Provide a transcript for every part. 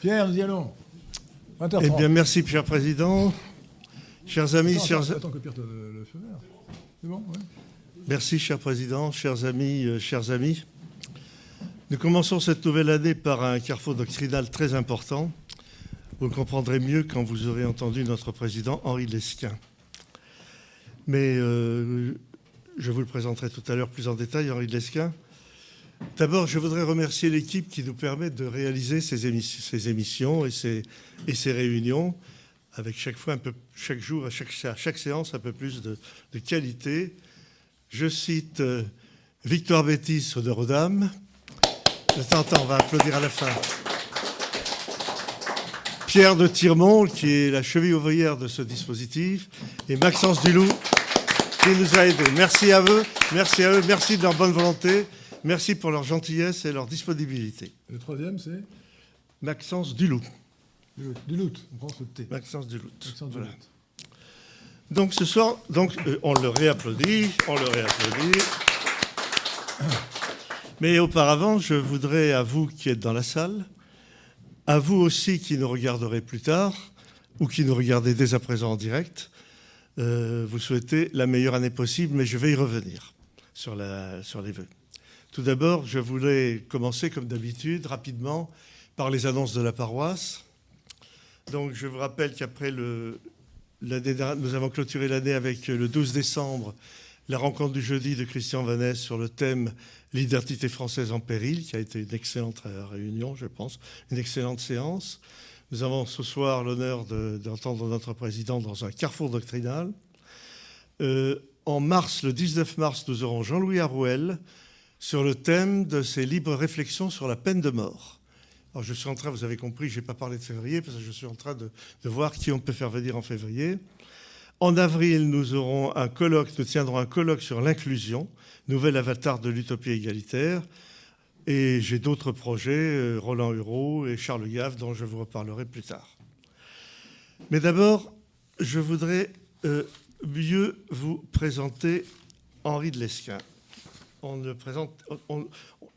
Pierre, nous y allons. Eh bien, merci, Pierre Président. Chers amis, attends, chers... Attends, attends que Pierre te le, le feu vert. C'est bon, ouais. Merci, cher Président, chers amis, euh, chers amis. Nous commençons cette nouvelle année par un carrefour doctrinal très important. Vous le comprendrez mieux quand vous aurez entendu notre président Henri Lesquin. Mais euh, je vous le présenterai tout à l'heure plus en détail, Henri Lesquin. D'abord, je voudrais remercier l'équipe qui nous permet de réaliser ces, émissions, et, ces, réunions avec chaque fois chaque jour, à chaque, séance, un peu plus de, qualité. Je cite euh, Victoire Bétis temps en temps, on va applaudir à la fin. Pierre de Tirmont, qui est la cheville ouvrière de ce dispositif, et Maxence Dulou, qui nous a aidés. Merci à eux, merci à eux, merci de leur bonne volonté. Merci pour leur gentillesse et leur disponibilité. Le troisième, c'est Maxence Duluth. Duluth, on prend ce T. Maxence Duluth. Maxence Voilà. Duluth. Donc ce soir, donc, euh, on le réapplaudit, on le réapplaudit. Mais auparavant, je voudrais à vous qui êtes dans la salle, à vous aussi qui nous regarderez plus tard, ou qui nous regardez dès à présent en direct, euh, vous souhaiter la meilleure année possible, mais je vais y revenir sur, la, sur les vœux. Tout d'abord, je voulais commencer, comme d'habitude, rapidement, par les annonces de la paroisse. Donc, je vous rappelle qu'après le, nous avons clôturé l'année avec le 12 décembre la rencontre du jeudi de Christian Vanès sur le thème L'identité française en péril, qui a été une excellente réunion, je pense, une excellente séance. Nous avons ce soir l'honneur de- d'entendre notre président dans un carrefour doctrinal. Euh, en mars, le 19 mars, nous aurons Jean-Louis Arouel sur le thème de ses libres réflexions sur la peine de mort. Alors je suis en train, vous avez compris, je n'ai pas parlé de février parce que je suis en train de, voir qui on peut faire venir en février. En avril, nous aurons un colloque, nous tiendrons un colloque sur l'inclusion, nouvel avatar de l'utopie égalitaire. Et j'ai d'autres projets, euh, Roland Hureau et Charles Gave, dont je vous reparlerai plus tard. Mais d'abord, je voudrais euh, mieux vous présenter Henri de Lesquin.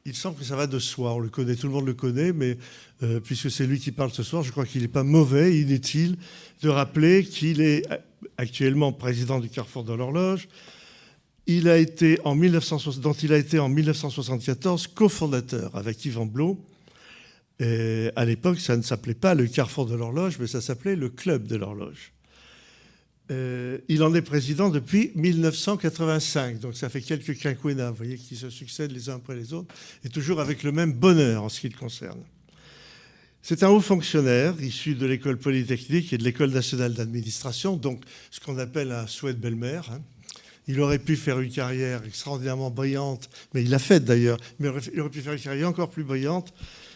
Il semble que ça va de soi, on le connaît, tout le monde le connaît, mais euh, puisque c'est lui qui parle ce soir, je crois qu'il n'est pas mauvais, inutile de rappeler qu'il est actuellement président du Carrefour de l'Horloge. Il a été en 1960 dont il a été en 1974 cofondateur avec Yvan Blot. À l'époque, ça ne s'appelait pas le Carrefour de l'Horloge, mais ça s'appelait le Club de l'Horloge. Euh, il en est président depuis 1985, donc ça fait quelques quinquennats, vous voyez, qui se succèdent les uns après les autres, et toujours avec le même bonheur en ce qui le concerne. C'est un haut fonctionnaire issu de l'école polytechnique et de l'école nationale d'administration, donc ce qu'on appelle un souhait de belle-mère. hein. Il aurait pu faire une carrière extraordinairement brillante, mais il l'a faite d'ailleurs, mais il aurait- il aurait pu faire une carrière encore plus brillante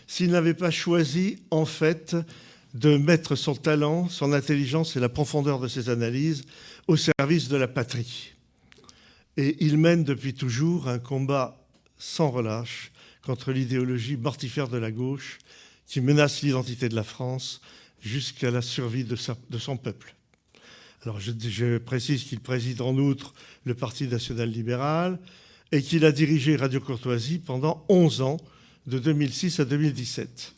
s'il n'avait pas choisi, en fait, de mettre son talent, son intelligence et la profondeur de ses analyses au service de la patrie. Et il mène depuis toujours un combat sans relâche contre l'idéologie mortifère de la gauche qui menace l'identité de la France jusqu'à la survie de, son peuple. Alors je, je précise qu'il préside en outre le Parti national libéral et qu'il a dirigé Radio Courtoisie pendant 11 ans, de 2006 à 2017.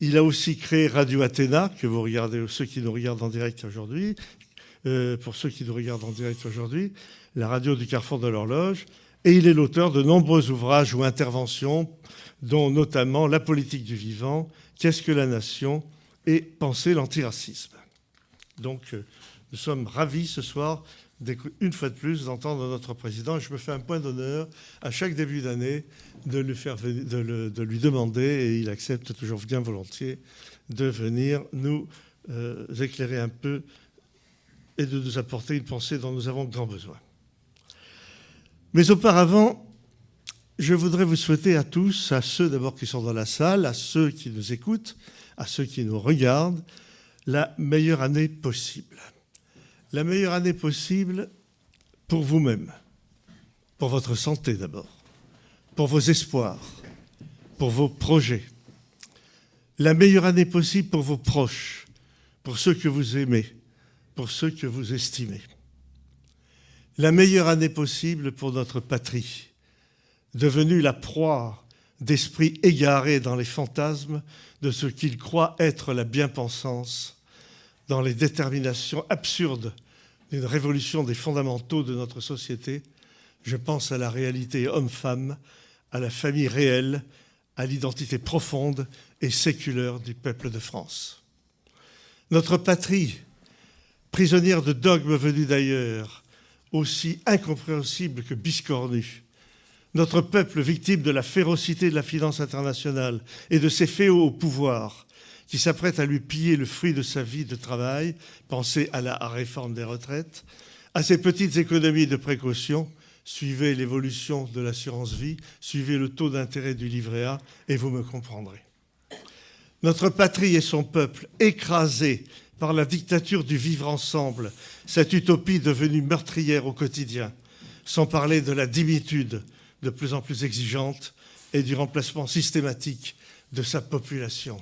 Il a aussi créé Radio Athéna, que vous regardez, ceux qui nous regardent en direct aujourd'hui, euh, pour ceux qui nous regardent en direct aujourd'hui, la radio du Carrefour de l'Horloge, et il est l'auteur de nombreux ouvrages ou interventions, dont notamment La politique du vivant, Qu'est-ce que la nation et Penser l'antiracisme. Donc, euh, nous sommes ravis ce soir, une fois de plus, d'entendre notre président. Je me fais un point d'honneur à chaque début d'année de lui, demander, et il accepte toujours bien volontiers, de venir nous euh, éclairer un peu et de nous apporter une pensée dont nous avons grand besoin. Mais auparavant, je voudrais vous souhaiter à tous, à ceux d'abord qui sont dans la salle, à ceux qui nous écoutent, à ceux qui nous regardent, la meilleure année possible. La meilleure année possible pour vous-même, pour votre santé d'abord, pour vos espoirs, pour vos projets. La meilleure année possible pour vos proches, pour ceux que vous aimez, pour ceux que vous estimez. La meilleure année possible pour notre patrie, devenue la proie d'esprits égarés dans les fantasmes de ce qu'ils croient être la bien-pensance, dans les déterminations absurdes d'une révolution des fondamentaux de notre société. Je pense à la réalité homme-femme, à la famille réelle, à l'identité profonde et séculaire du peuple de France. Notre patrie, prisonnière de dogmes venus d'ailleurs, aussi incompréhensibles que biscornus, notre peuple victime de la férocité de la finance internationale et de ses féaux au pouvoir, qui s'apprêtent à lui piller le fruit de sa vie de travail, pensez à la réforme des retraites, à ces petites économies de précaution, suivez l'évolution de l'assurance vie, suivez le taux d'intérêt du livret A, et vous me comprendrez. Notre patrie et son peuple, écrasés par la dictature du vivre ensemble, cette utopie devenue meurtrière au quotidien, sans parler de la dimitude de plus en plus exigeante et du remplacement systématique de sa population.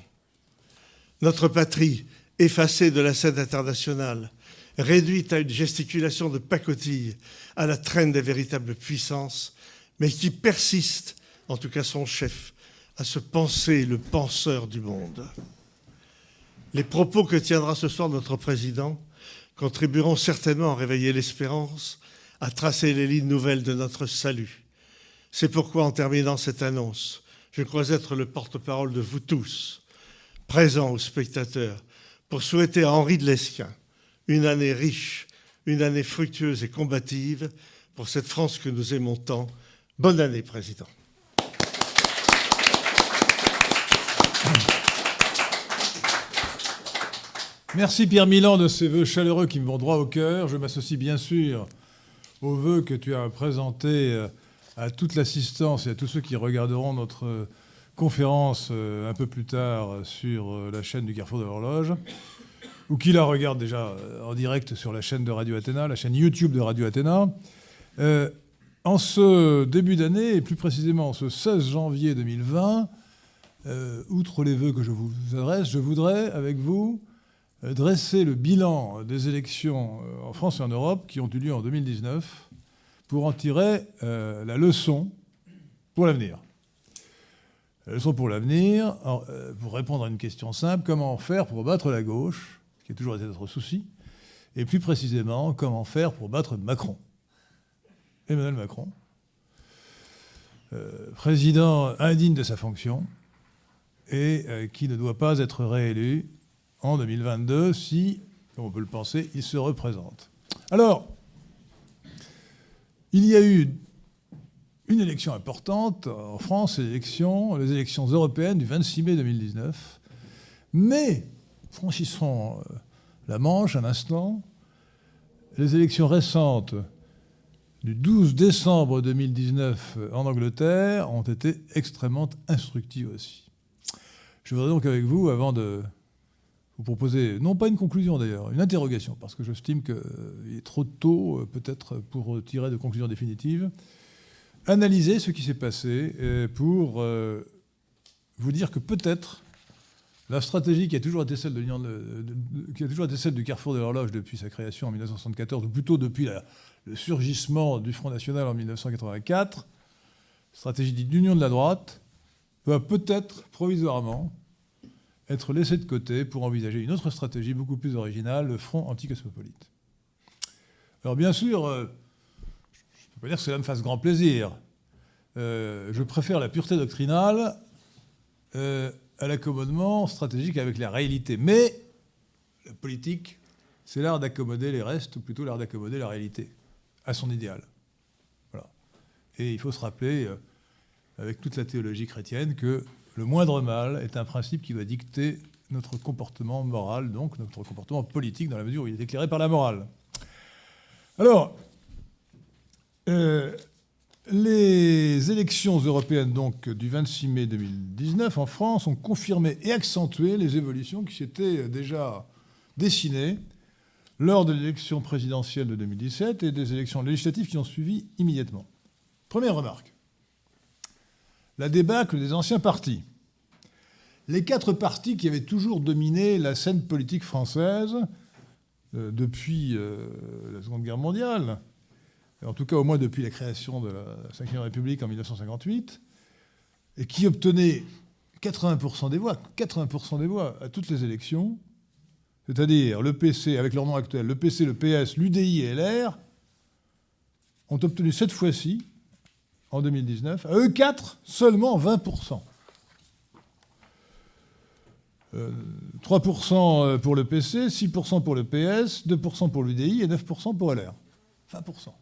Notre patrie, effacée de la scène internationale, réduite à une gesticulation de pacotille, à la traîne des véritables puissances, mais qui persiste, en tout cas son chef, à se penser le penseur du monde. Les propos que tiendra ce soir notre président contribueront certainement à réveiller l'espérance, à tracer les lignes nouvelles de notre salut. C'est pourquoi, en terminant cette annonce, je crois être le porte-parole de vous tous, présents aux spectateurs, pour souhaiter à Henri de Lesquin une année riche, une année fructueuse et combative pour cette France que nous aimons tant. Bonne année, Président. Merci Pierre Milan de ces vœux chaleureux qui me vont droit au cœur. Je m'associe bien sûr aux vœux que tu as présentés euh, à toute l'assistance et à tous ceux qui regarderont notre conférence euh, un peu plus tard sur la chaîne du Carrefour de l'Horloge, ou qui la regardent déjà en direct sur la chaîne de Radio Athéna, la chaîne YouTube de Radio Athéna. en ce début d'année, et plus précisément ce 16 janvier 2020, outre les vœux que je vous adresse, je voudrais, avec vous, euh, dresser le bilan des élections euh, en France et en Europe qui ont eu lieu en 2019 pour en tirer euh, la leçon pour l'avenir. La leçon pour l'avenir, pour répondre à une question simple, comment faire pour battre la gauche, qui est toujours été notre souci, et plus précisément, comment faire pour battre Macron. Emmanuel Macron, président indigne de sa fonction et qui ne doit pas être réélu en 2022 si, comme on peut le penser, il se représente. Alors, il y a eu une élection importante en France, les élections, européennes du 26 mai 2019. Mais, franchissons euh, la Manche un instant, les élections récentes du 12 décembre 2019 en Angleterre ont été extrêmement instructives aussi. Je voudrais donc avec vous, avant de vous proposer, non pas une conclusion d'ailleurs, une interrogation, parce que j'estime qu'il est trop tôt euh, peut-être pour tirer de conclusions définitives, analyser ce qui s'est passé pour euh, vous dire que peut-être la stratégie qui a toujours été celle, du Carrefour de l'horloge depuis sa création en 1974, ou plutôt depuis le surgissement du Front National en 1984, stratégie dite d'union de la droite, va peut-être provisoirement être laissé de côté pour envisager une autre stratégie beaucoup plus originale, le front anticosmopolite. Alors bien sûr, euh, je ne peux pas dire que cela me fasse grand plaisir. Euh, je préfère la pureté doctrinale euh, à l'accommodement stratégique avec la réalité. Mais la politique, c'est l'art d'accommoder les restes, ou plutôt l'art d'accommoder la réalité à son idéal. Et il faut se rappeler, avec toute la théologie chrétienne, que le moindre mal est un principe qui va dicter notre comportement moral, donc notre comportement politique, dans la mesure où il est éclairé par la morale. Alors, euh, les élections européennes donc, du 26 mai 2019 en France ont confirmé et accentué les évolutions qui s'étaient déjà dessinées lors de l'élection présidentielle de 2017 et des élections législatives qui ont suivi immédiatement. Première remarque la débâcle des anciens partis. Les quatre partis qui avaient toujours dominé la scène politique française euh, depuis euh, la Seconde Guerre mondiale, en tout cas au moins depuis la création de la Ve République en 1958, et qui obtenait 80% des voix, 80% des voix à toutes les élections, c'est-à-dire le PC, avec leur nom actuel, le PC, le PS, l'UDI et LR, ont obtenu cette fois-ci, en 2019, à eux quatre, seulement 20%. 3% pour le PC, 6% pour le PS, 2% pour l'UDI et 9% pour LR. 20%.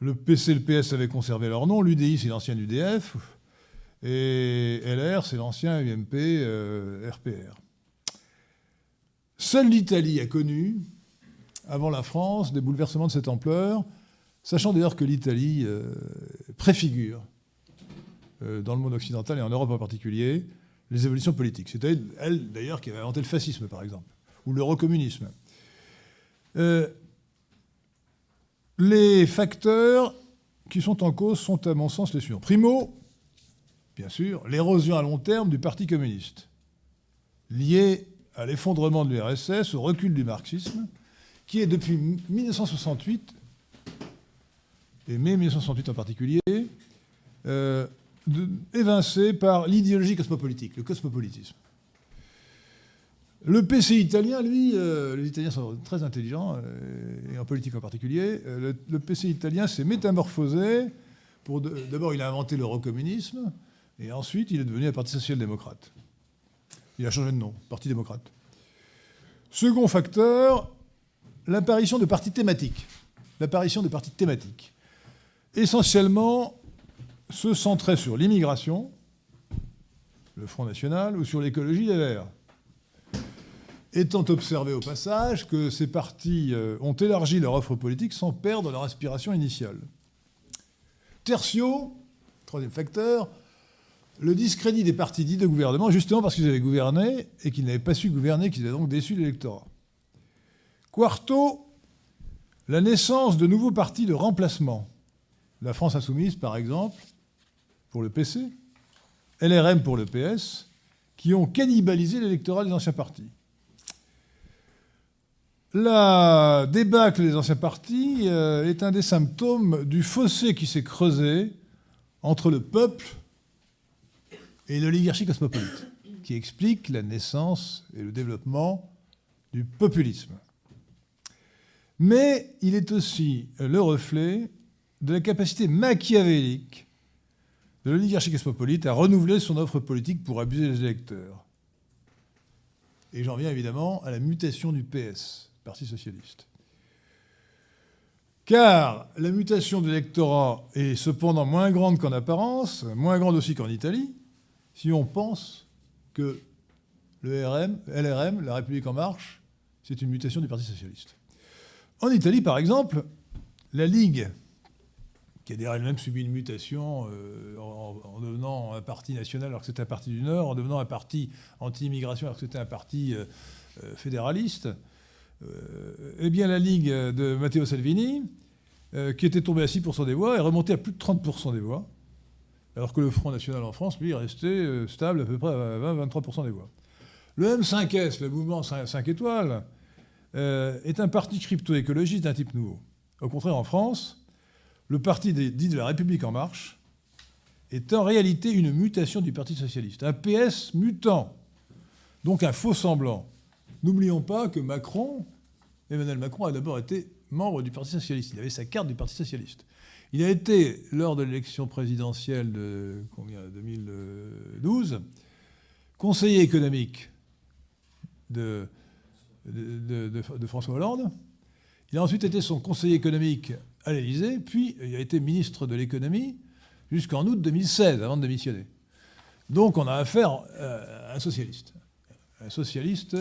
Le PC et le PS avaient conservé leur nom, l'UDI c'est l'ancien UDF, et LR c'est l'ancien UMP euh, RPR. Seule l'Italie a connu, avant la France, des bouleversements de cette ampleur, sachant d'ailleurs que l'Italie euh, préfigure euh, dans le monde occidental et en Europe en particulier, les évolutions politiques. C'était elle, d'ailleurs, qui avait inventé le fascisme, par exemple, ou l'eurocommunisme. Euh, les facteurs qui sont en cause sont, à mon sens, les suivants. Primo, bien sûr, l'érosion à long terme du Parti communiste, liée à l'effondrement de l'URSS, au recul du marxisme, qui est depuis 1968, et mai 1968 en particulier, euh, évincé par l'idéologie cosmopolitique, le cosmopolitisme. Le PC italien, lui, euh, les Italiens sont très intelligents, euh, et en politique en particulier, euh, le, PC italien s'est métamorphosé. D'abord, il a inventé l'eurocommunisme, et ensuite, il est devenu un parti social-démocrate. Il a changé de nom, Parti démocrate. Second facteur, l'apparition de partis thématiques. L'apparition de partis thématiques. Essentiellement se centrait sur l'immigration, le Front National, ou sur l'écologie des Verts. Étant observé au passage que ces partis euh, ont élargi leur offre politique sans perdre leur aspiration initiale. Tertio, troisième facteur, le discrédit des partis dits de gouvernement, justement parce qu'ils avaient gouverné et qu'ils n'avaient pas su gouverner, qu'ils avaient donc déçu l'électorat. Quarto, la naissance de nouveaux partis de remplacement. La France insoumise, par exemple, pour le PC, LRM pour le PS, qui ont cannibalisé l'électorat des anciens partis. La débâcle des anciens partis euh, est un des symptômes du fossé qui s'est creusé entre le peuple et l'oligarchie cosmopolite, qui explique la naissance et le développement du populisme. Mais il est aussi le reflet de la capacité machiavélique de l'oligarchie cosmopolite à renouveler son offre politique pour abuser les électeurs. Et j'en viens évidemment à la mutation du PS, Parti socialiste. Car la mutation de l'électorat est cependant moins grande qu'en apparence, moins grande aussi qu'en Italie, si on pense que le RM, LRM, la République en marche, c'est une mutation du Parti socialiste. En Italie, par exemple, la Ligue qui a d'ailleurs elle-même subi une mutation euh, en, devenant un parti national alors que c'était un parti du Nord, en devenant un parti anti-immigration alors que c'était un parti euh, euh, fédéraliste, eh bien la Ligue de Matteo Salvini, qui était tombé à 6% des voix, est remontée à plus de 30% des voix, alors que le Front National en France, lui, est resté stable à peu près à 20-23% des voix. Le M5S, le mouvement 5 étoiles, est un parti crypto-écologiste d'un type nouveau. Au contraire, en France, le parti dit de la République en marche est en réalité une mutation du Parti socialiste, un PS mutant, donc un faux semblant. N'oublions pas que Macron, Emmanuel Macron, a d'abord été membre du Parti socialiste. Il avait sa carte du Parti socialiste. Il a été, lors de l'élection présidentielle de 2012, conseiller économique de, de François Hollande. Il a ensuite été son conseiller économique à l'Élysée, puis il a été ministre de l'économie jusqu'en août 2016, avant de démissionner. Donc on a affaire euh, à un socialiste. Un socialiste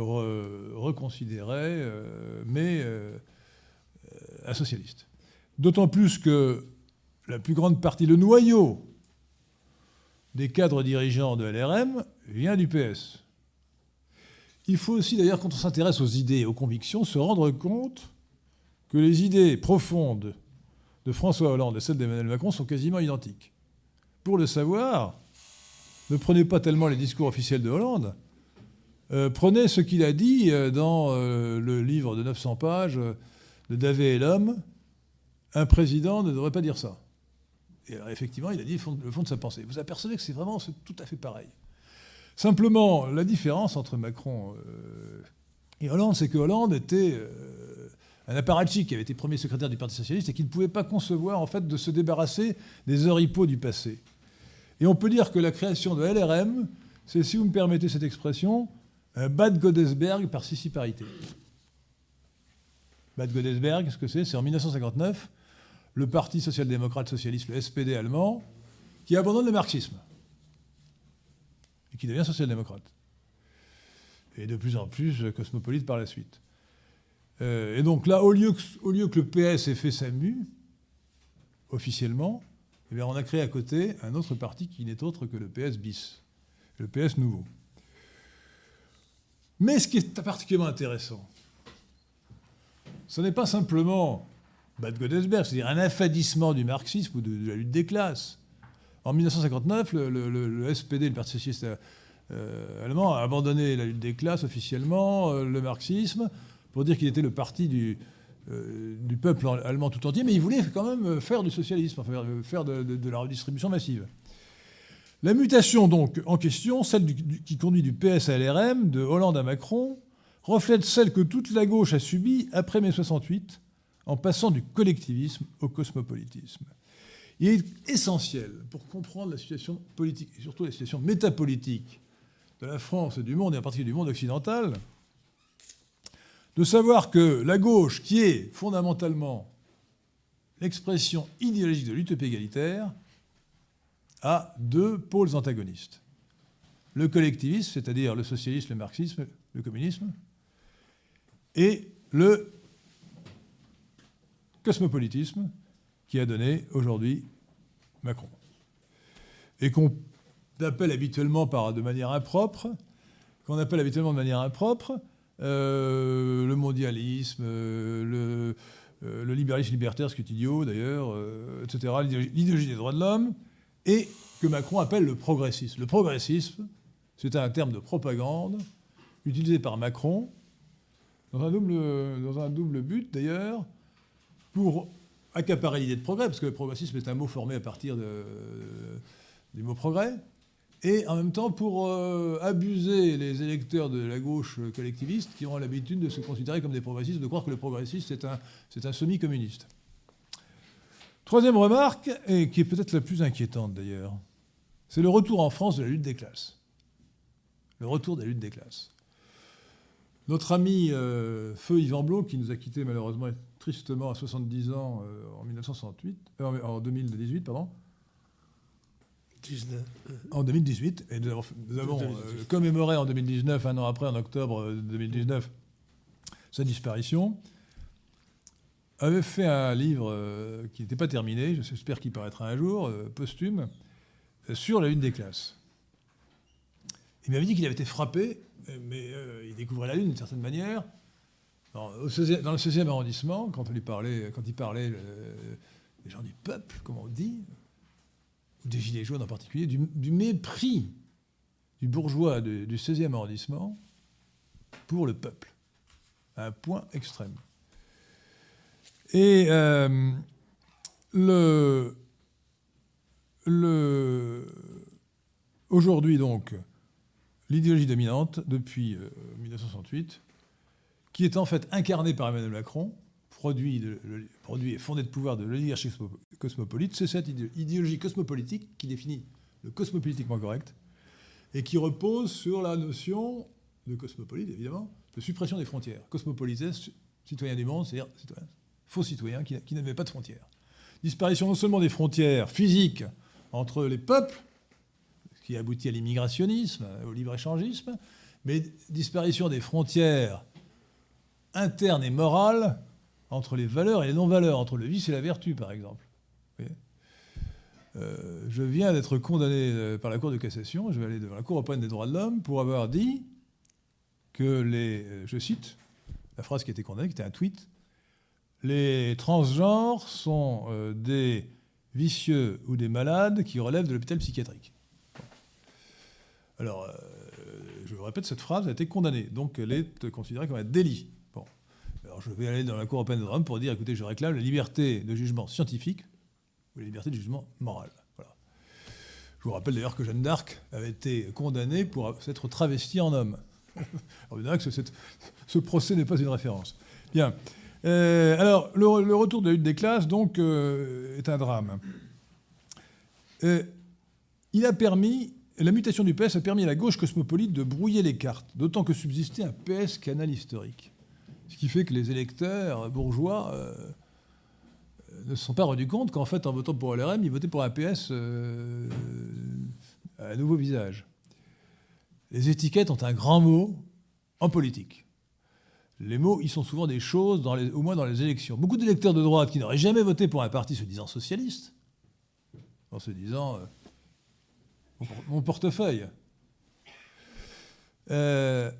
reconsidéré, euh, mais euh, un socialiste. D'autant plus que la plus grande partie, le noyau des cadres dirigeants de LRM vient du PS. Il faut aussi, d'ailleurs, quand on s'intéresse aux idées et aux convictions, se rendre compte que les idées profondes de François Hollande et celles d'Emmanuel Macron sont quasiment identiques. Pour le savoir, ne prenez pas tellement les discours officiels de Hollande, euh, prenez ce qu'il a dit euh, dans euh, le livre de 900 pages de Davé et l'homme. Un président ne devrait pas dire ça. Et alors, effectivement, il a dit le fond, de sa pensée. Vous apercevez que c'est vraiment tout à fait pareil. Simplement, la différence entre Macron et Hollande, c'est que Hollande était un apparatchik qui avait été premier secrétaire du Parti socialiste et qui ne pouvait pas concevoir en fait de se débarrasser des oripeaux du passé. Et on peut dire que la création de LRM, c'est, si vous me permettez cette expression, Bad Godesberg par sissiparité. Bad Godesberg, ce que c'est? C'est en 1959, le Parti social-démocrate socialiste, le SPD allemand, qui abandonne le marxisme et qui devient social-démocrate. Et de plus en plus cosmopolite par la suite. Euh, et donc là, au lieu, que, le PS ait fait sa mue, officiellement, eh on a créé à côté un autre parti qui n'est autre que le PS bis, le PS nouveau. Mais ce qui est particulièrement intéressant, ce n'est pas simplement Bad Godesberg, c'est-à-dire un affadissement du marxisme ou de, la lutte des classes. En 1959, le, SPD, le Parti socialiste euh, allemand, a abandonné la lutte des classes officiellement, euh, le marxisme, pour dire qu'il était le parti du, euh, du, peuple allemand tout entier, mais il voulait quand même faire du socialisme, faire, de, la redistribution massive. La mutation donc en question, celle qui conduit du PS à LRM, de Hollande à Macron, reflète celle que toute la gauche a subie après mai 68, en passant du collectivisme au cosmopolitisme. Il est essentiel pour comprendre la situation politique, et surtout la situation métapolitique de la France et du monde, et en particulier du monde occidental, de savoir que la gauche, qui est fondamentalement l'expression idéologique de l'utopie égalitaire, a deux pôles antagonistes. Le collectivisme, c'est-à-dire le socialisme, le marxisme, le communisme, et le cosmopolitisme qui a donné aujourd'hui Macron. Et qu'on appelle habituellement de manière impropre, qu'on appelle habituellement de manière impropre, euh, le mondialisme, euh, le, le, libéralisme libertaire, ce qui est idiot d'ailleurs, euh, etc., l'idéologie des droits de l'homme, et que Macron appelle le progressisme. Le progressisme, c'est un terme de propagande utilisé par Macron dans un double, but d'ailleurs, pour accaparer l'idée de progrès, parce que le progressisme est un mot formé à partir du mot progrès, et en même temps pour euh, abuser les électeurs de la gauche collectiviste qui ont l'habitude de se considérer comme des progressistes, de croire que le progressiste c'est un, un semi-communiste. Troisième remarque, et qui est peut-être la plus inquiétante d'ailleurs, c'est le retour en France de la lutte des classes. Le retour de la lutte des classes. Notre ami euh, Feu Yvan Blot, qui nous a quittés malheureusement tristement à 70 ans euh, en 1968, euh, en 2018, pardon. En 2018, et nous avons, commémoré en 2019, un an après, en octobre 2019, sa disparition, avait fait un livre qui n'était pas terminé, j'espère qu'il paraîtra un jour, posthume, sur la lutte des classes. Il m'avait dit qu'il avait été frappé mais euh, il découvrait la Lune d'une certaine manière. Dans, le 16e arrondissement, quand il parlait des gens du peuple, comme on dit, ou des Gilets jaunes en particulier, du, mépris du bourgeois du 16e arrondissement pour le peuple, à un point extrême. Et euh, le, le, aujourd'hui, donc, l'idéologie dominante depuis 1968, euh, qui est en fait incarnée par Emmanuel Macron, produit, de, produit et fondé de pouvoir de l'oligarchie cosmopolite, c'est cette idéologie cosmopolitique qui définit le cosmopolitiquement correct et qui repose sur la notion de cosmopolite, évidemment, de suppression des frontières. Cosmopolite, citoyen du monde, c'est-à-dire faux citoyen qui, n'avait pas de frontières. Disparition non seulement des frontières physiques entre les peuples, qui aboutit à l'immigrationnisme, au libre-échangisme, mais disparition des frontières internes et morales entre les valeurs et les non-valeurs, entre le vice et la vertu, par exemple. Euh, je viens d'être condamné euh, par la Cour de cassation, je vais aller devant la Cour européenne des droits de l'homme pour avoir dit que les, euh, je cite la phrase qui a été condamnée, qui était un tweet, les transgenres sont des vicieux ou des malades qui relèvent de l'hôpital psychiatrique. Alors, euh, je vous répète, cette phrase a été condamnée, donc elle est considérée comme un délit. Bon. Alors, je vais aller dans la Cour européenne des droits pour dire, écoutez, je réclame la liberté de jugement scientifique, ou la liberté de jugement moral. Je vous rappelle d'ailleurs que Jeanne d'Arc avait été condamnée pour s'être travestie en homme. Alors, que ce procès n'est pas une référence. Bien. Euh, alors, le, retour de la lutte des classes, donc, euh, est un drame. Euh, il a permis, la mutation du PS a permis à la gauche cosmopolite de brouiller les cartes, d'autant que subsistait un PS canal historique. Ce qui fait que les électeurs bourgeois ne se sont pas rendus compte qu'en fait, en votant pour LRM, ils votaient pour un PS à nouveau visage. Les étiquettes ont un grand mot en politique les mots, ils sont souvent des choses, au moins dans les élections. Beaucoup d'électeurs de droite qui n'auraient jamais voté pour un parti se disant socialiste, en se disant euh, mon portefeuille, euh,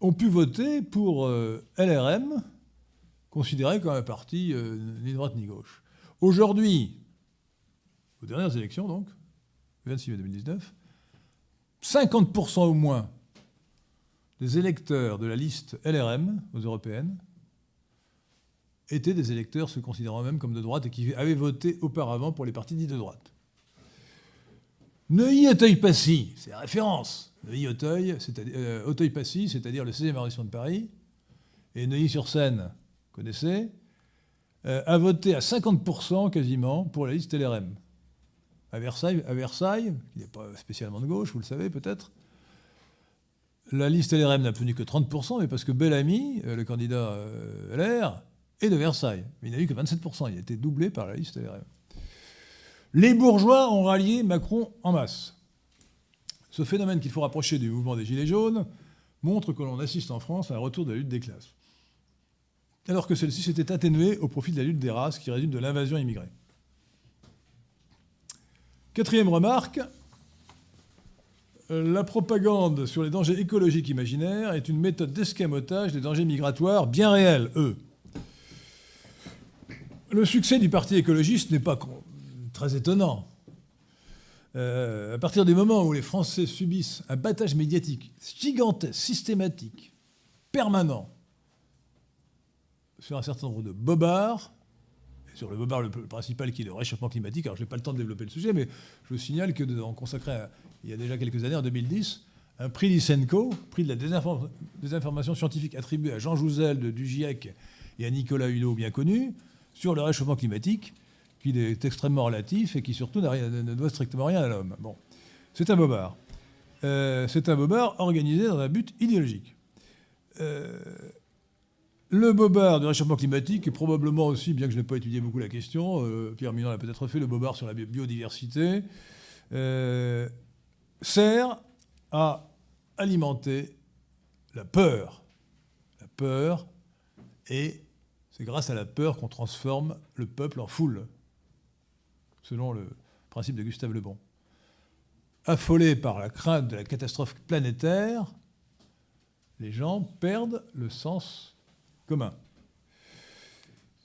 ont pu voter pour euh, LRM, considéré comme un parti ni droite ni gauche. Aujourd'hui, aux dernières élections donc, 26 mai 2019, 50% au moins les électeurs de la liste LRM aux européennes étaient des électeurs se considérant même comme de droite et qui avaient voté auparavant pour les partis dits de droite. Neuilly-Auteuil-Passy, c'est la référence. Neuilly-Auteuil, c'est-à-dire euh, c'est-à-dire le 16e arrondissement de Paris, et Neuilly-sur-Seine, connaissez, euh, a voté à 50% quasiment pour la liste LRM. À Versailles, qui n'est pas spécialement de gauche, vous le savez peut-être, la liste LRM n'a obtenu que 30%, mais parce que Bellamy, euh, le candidat euh, LR, est de Versailles. Il n'a eu que 27%. Il a été doublé par la liste LRM. Les bourgeois ont rallié Macron en masse. Ce phénomène qu'il faut rapprocher du mouvement des Gilets jaunes montre que l'on assiste en France à un retour de la lutte des classes. Alors que celle-ci s'était atténuée au profit de la lutte des races qui résulte de l'invasion immigrée. Quatrième remarque, la propagande sur les dangers écologiques imaginaires est une méthode d'escamotage des dangers migratoires bien réels, eux. Le succès du Parti écologiste n'est pas très étonnant. Euh, à partir du moment où les Français subissent un battage médiatique gigantesque, systématique, permanent, sur un certain nombre de bobards, sur le bobard le principal qui est le réchauffement climatique. Alors, je n'ai pas le temps de développer le sujet, mais je signale que en consacré il y a déjà quelques années, en 2010, un prix Lysenko, prix de la désinformation scientifique attribué à Jean Jouzel du GIEC et à Nicolas Hulot, bien connu, sur le réchauffement climatique, qui est extrêmement relatif et qui surtout ne doit strictement rien à l'homme. Bon, c'est un bobard. Euh, c'est un bobard organisé dans un but idéologique. Euh, le bobard du réchauffement climatique, et probablement aussi, bien que je n'ai pas étudié beaucoup la question, euh, Pierre Minon l'a peut-être fait, le bobard sur la biodiversité, euh, sert à alimenter la peur. La peur, et c'est grâce à la peur qu'on transforme le peuple en foule, selon le principe de Gustave Le Bon. Affolés par la crainte de la catastrophe planétaire, les gens perdent le sens commun.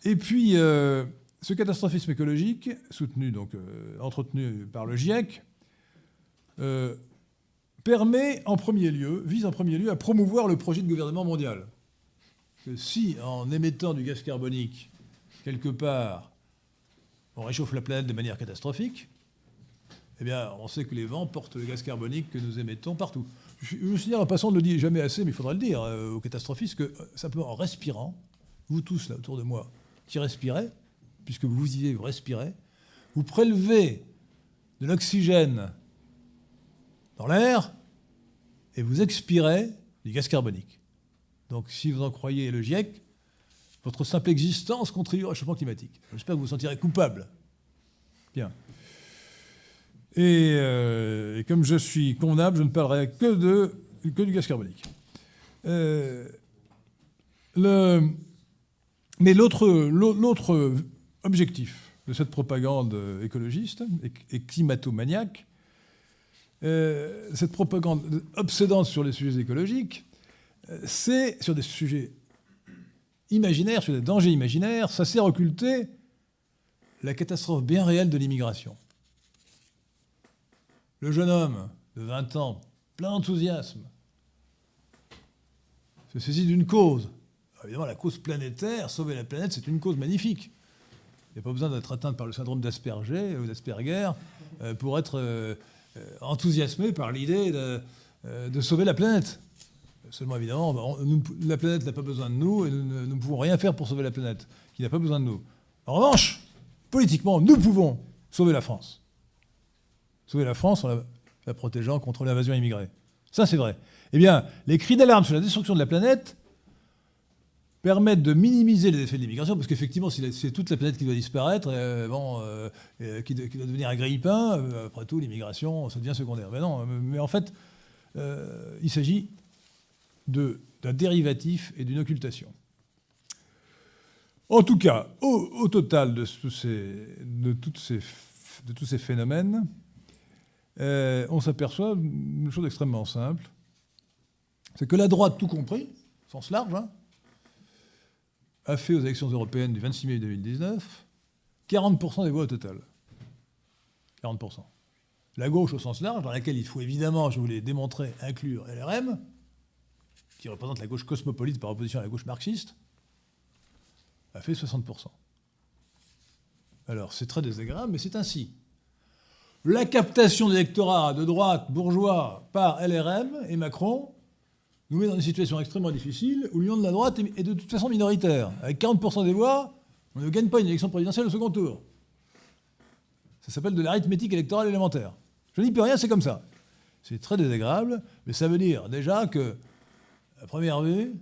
Et puis, euh, ce catastrophisme écologique, soutenu, donc euh, entretenu par le GIEC, euh, permet en premier lieu, vise en premier lieu à promouvoir le projet de gouvernement mondial. Si, en émettant du gaz carbonique, quelque part, on réchauffe la planète de manière catastrophique, eh bien, on sait que les vents portent le gaz carbonique que nous émettons partout. Je vous signale en passant, on ne le dit jamais assez, mais il faudra le dire euh, aux catastrophistes, que euh, simplement en respirant, vous tous là autour de moi, qui respirez, puisque vous y vous respirez, vous prélevez de l'oxygène dans l'air et vous expirez du gaz carbonique. Donc si vous en croyez le GIEC, votre simple existence contribue au réchauffement climatique. J'espère que vous vous sentirez coupable. Bien. Euh, et, comme je suis convenable, je ne parlerai que, de, que du gaz carbonique. Euh, mais l'autre objectif de cette propagande écologiste et, climatomaniaque, euh, cette propagande obsédante sur les sujets écologiques, c'est sur des sujets imaginaires, sur des dangers imaginaires, ça sert occulter la catastrophe bien réelle de l'immigration. Le jeune homme de 20 ans, plein d'enthousiasme, se saisit d'une cause. évidemment, la cause planétaire, sauver la planète, c'est une cause magnifique. Il n'y a pas besoin d'être atteint par le syndrome d'Asperger ou d'Asperger euh, pour être euh, euh, enthousiasmé par l'idée de, sauver la planète. Seulement, évidemment, la planète n'a pas besoin de nous et nous ne pouvons rien faire pour sauver la planète, qui n'a pas besoin de nous. En revanche, politiquement, nous pouvons sauver la France. Sauver la France en la, protégeant contre l'invasion immigrée. Ça, c'est vrai. Eh bien, les cris d'alarme sur la destruction de la planète permettent de minimiser les effets de l'immigration, parce qu'effectivement, si c'est toute la planète qui doit disparaître, euh, euh, euh, qui, doit devenir un après tout, l'immigration, ça devient secondaire. Mais non, mais en fait, il s'agit d'un dérivatif et d'une occultation. En tout cas, au, total de, de, ces, de tous ces phénomènes, on s'aperçoit d'une chose extrêmement simple, c'est que la droite, tout compris, sens large, hein, a fait aux élections européennes du 26 mai 2019 40% des voix au total. 40%. La gauche au sens large, dans laquelle il faut évidemment, je voulais démontrer, inclure LRM, qui représente la gauche cosmopolite par opposition à la gauche marxiste, a fait 60%. Alors c'est très désagréable, mais c'est ainsi. La captation d'électorat de droite bourgeois par LRM et Macron nous met dans une situation extrêmement difficile où l'union de la droite est de toute façon minoritaire. Avec 40% des voix, on ne gagne pas une élection présidentielle au second tour. Ça s'appelle de l'arithmétique électorale élémentaire. Je n'y peux rien, c'est comme ça. C'est très désagréable, mais ça veut dire déjà que, à première vue,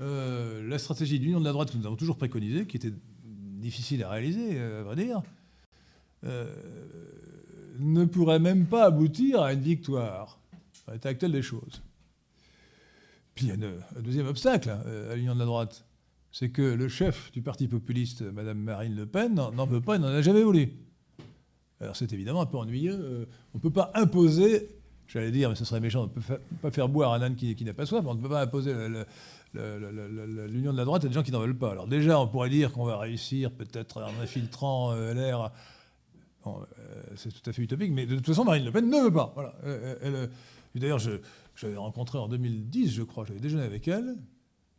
euh, la stratégie d'union de la droite que nous avons toujours préconisée, qui était difficile à réaliser, euh, à vrai dire, ne pourrait même pas aboutir à une victoire, à l'état actuel des choses. Puis il y a un deuxième obstacle hein, à l'union de la droite, c'est que le chef du parti populiste, Mme Marine Le Pen, n'en veut pas et n'en a jamais voulu. Alors c'est évidemment un peu ennuyeux. Euh, on ne peut pas imposer, j'allais dire, mais ce serait méchant, on ne peut pas faire boire un âne qui, n'a pas soif, on ne peut pas imposer l'union de la droite à des gens qui n'en veulent pas. Alors déjà, on pourrait dire qu'on va réussir peut-être en infiltrant euh, Euh, c'est tout à fait utopique, mais de toute façon, Marine Le Pen ne veut pas. Voilà. D'ailleurs, je, j'avais rencontré en 2010, je crois, j'avais déjeuné avec elle.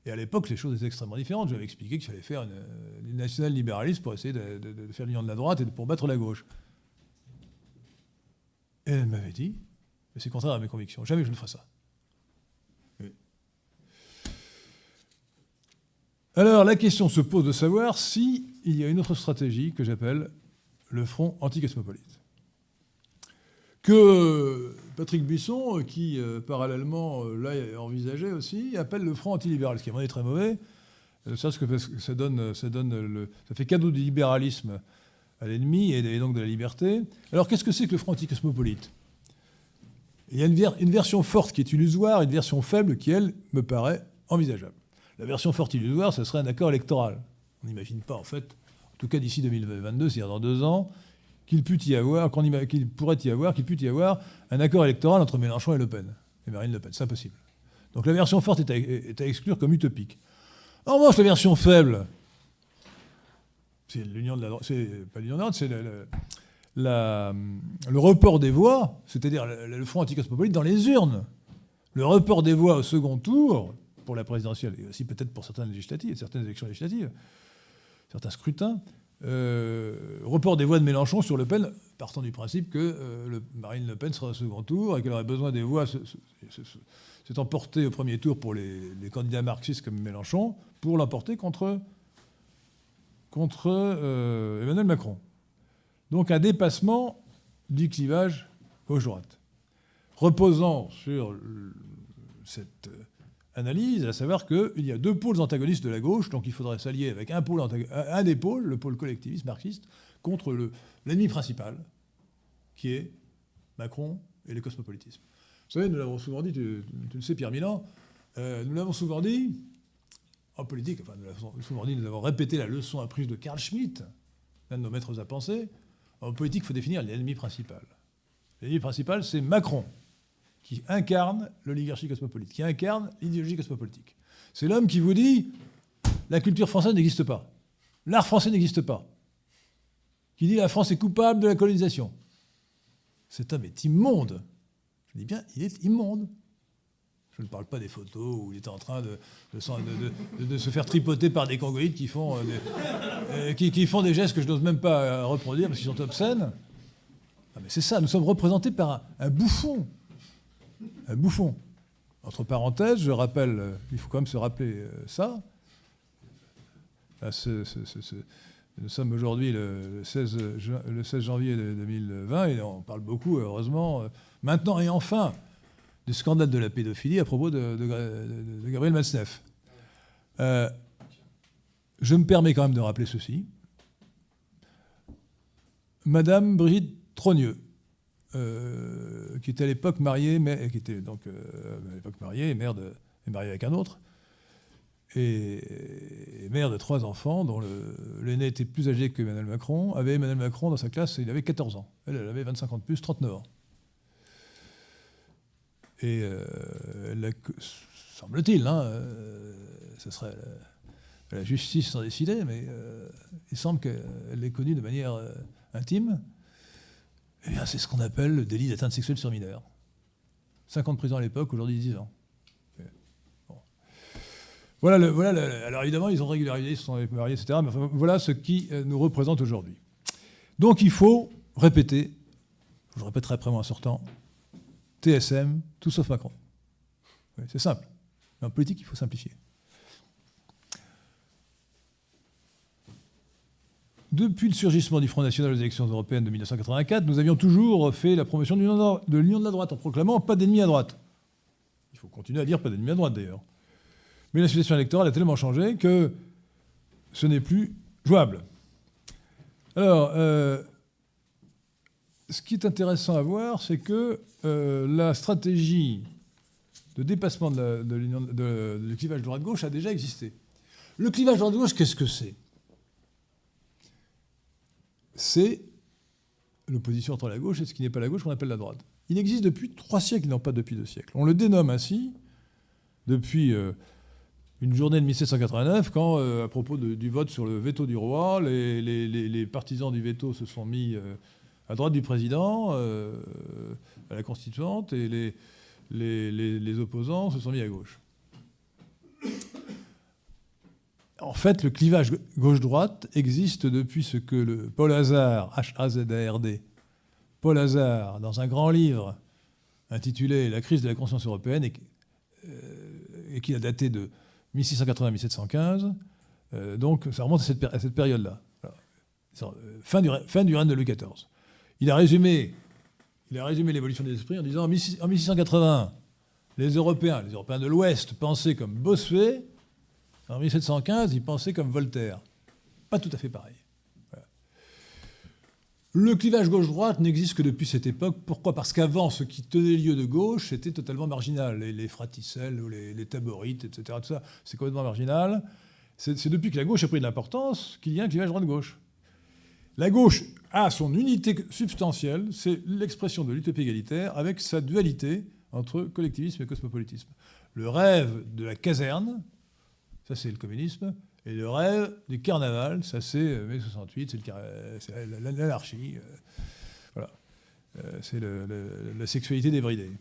Et à l'époque, les choses étaient extrêmement différentes. Je lui avais expliqué qu'il fallait faire une, national-libéralisme pour essayer de, faire l'union de la droite et pour battre la gauche. Et elle m'avait dit, c'est contraire à mes convictions, jamais je ne ferai ça. Alors la question se pose de savoir si y a une autre stratégie que j'appelle le front anticosmopolite. Que Patrick Buisson, euh, qui euh, parallèlement euh, là envisagé aussi, appelle le front antilibéral, ce qui est vraiment très mauvais. Ça, que ça donne, ça donne ça fait cadeau du libéralisme à l'ennemi et, donc de la liberté. Alors qu'est-ce que c'est que le front anticosmopolite? Il y a une, une, version forte qui est illusoire, une version faible qui, elle, me paraît envisageable. La version forte illusoire, ce serait un accord électoral. On n'imagine pas, en fait, tout cas d'ici 2022, c'est-à-dire dans deux ans, qu'il y avoir, qu'il pourrait y avoir, qu'il pût y avoir un accord électoral entre Mélenchon et Le Pen, et Marine Le Pen. C'est impossible. Donc la version forte est à, exclure comme utopique. En revanche, la version faible, c'est l'union de la c'est pas l'union de la c'est le, report des voix, c'est-à-dire le, front anticosmopolite dans les urnes. Le report des voix au second tour, pour la présidentielle, et aussi peut-être pour certaines législatives, certaines élections législatives, certains scrutins, euh, report des voix de Mélenchon sur Le Pen, partant du principe que euh, Marine Le Pen sera au second tour et qu'elle aurait besoin des voix s'est emporté au premier tour pour les, candidats marxistes comme Mélenchon pour l'emporter contre, contre euh, Emmanuel Macron. Donc un dépassement du clivage gauche-droite, reposant sur cette analyse, à savoir qu'il y a deux pôles antagonistes de la gauche, donc il faudrait s'allier avec un, pôle un des pôles, le pôle collectiviste marxiste, contre l'ennemi principal, qui est Macron et le cosmopolitisme. Vous savez, nous l'avons souvent dit, tu, le sais Pierre Milan, euh, nous l'avons souvent dit, en politique, enfin nous l'avons souvent dit, nous avons répété la leçon apprise de Carl Schmitt, l'un de nos maîtres à penser, en politique, il faut définir l'ennemi principal. L'ennemi principal, c'est Macron qui incarne l'oligarchie cosmopolite, qui incarne l'idéologie cosmopolitique. C'est l'homme qui vous dit la culture française n'existe pas, l'art français n'existe pas, qui dit la France est coupable de la colonisation. Cet homme est immonde. Je dis bien, il est immonde. Je ne parle pas des photos où il était en train de, se faire tripoter par des congoïdes qui font, euh, des, euh, qui, font des gestes que je n'ose même pas euh, reproduire parce qu'ils sont obscènes. mais c'est ça, nous sommes représentés par. Un bouffon. Entre parenthèses, je rappelle, il faut quand même se rappeler ça. nous sommes aujourd'hui le, 16, le 16 janvier 2020 et on parle beaucoup, heureusement, maintenant et enfin, du scandale de la pédophilie à propos de, Gabriel Matzneff. Euh, je me permets quand même de rappeler ceci. Madame Brigitte Trogneux, euh, qui était à l'époque mariée, mais, qui était donc euh, à l'époque mariée, mère de, et mariée avec un autre, et, mère de trois enfants, dont l'aîné était plus âgé que Emmanuel Macron, avait Emmanuel Macron dans sa classe, il avait 14 ans. Elle, elle avait 25 ans de plus, 39 ans. Et euh, semble-t-il, hein, euh, ce serait la, justice sans décider, mais il semble qu'elle l'ait connue de manière intime. Eh bien, c'est ce qu'on appelle le délit d'atteinte sexuelle sur mineur. 50 prison à l'époque, aujourd'hui 10 ans. Voilà, le, voilà alors évidemment, ils ont régularisé, ils se sont mariés, etc. Mais voilà ce qui nous représente aujourd'hui. Donc il faut répéter, je répéterai après moi en sortant, TSM, tout sauf Macron. c'est simple. en politique, il faut simplifier. Depuis le surgissement du Front National aux élections européennes de 1984, nous avions toujours fait la promotion de l'union de la droite en proclamant pas d'ennemis à droite. Il faut continuer à dire pas d'ennemis à droite d'ailleurs. Mais la situation électorale a tellement changé que ce n'est plus jouable. Alors, euh, ce qui est intéressant à voir, c'est que euh, la stratégie de dépassement de, du clivage droite-gauche a déjà existé. Le clivage droite-gauche, qu'est-ce que c'est? C'est l'opposition entre la gauche et ce qui n'est pas la gauche qu'on appelle la droite. Il existe depuis trois siècles, non pas depuis deux siècles. On le dénomme ainsi depuis euh, une journée de 1789, quand, euh, à propos du vote sur le veto du roi, les, partisans du veto se sont mis à droite du président, euh, à la constituante, et les, opposants se sont mis à gauche. En fait, le clivage gauche-droite existe depuis ce que le Paul Hazard, H-A-Z-A-R-D, Paul Hazard, dans un grand livre intitulé La crise de la conscience européenne, et, euh, qui a daté de 1680-1715, euh, donc ça remonte à cette, période-là. Fin du, fin du règne de Louis XIV. Il a résumé il a résumé l'évolution des esprits en disant en 1680, les Européens, les Européens de l'Ouest, pensaient comme Bossuet. En 1715, ils pensaient comme Voltaire. Pas tout à fait pareil. Le clivage gauche-droite n'existe que depuis cette époque. Pourquoi? Parce qu'avant, ce qui tenait lieu de gauche était totalement marginal. Les, les fraticelles les, taborites, etc. Tout ça, c'est complètement marginal. C'est depuis que la gauche a pris de l'importance qu'il y a un clivage droite-gauche. La gauche a son unité substantielle, c'est l'expression de l'utopie égalitaire avec sa dualité entre collectivisme et cosmopolitisme. Le rêve de la caserne, ça c'est le communisme, et le rêve du carnaval, ça c'est euh, mai 68, c'est l'anarchie. Euh, voilà. Euh, c'est la sexualité débridée.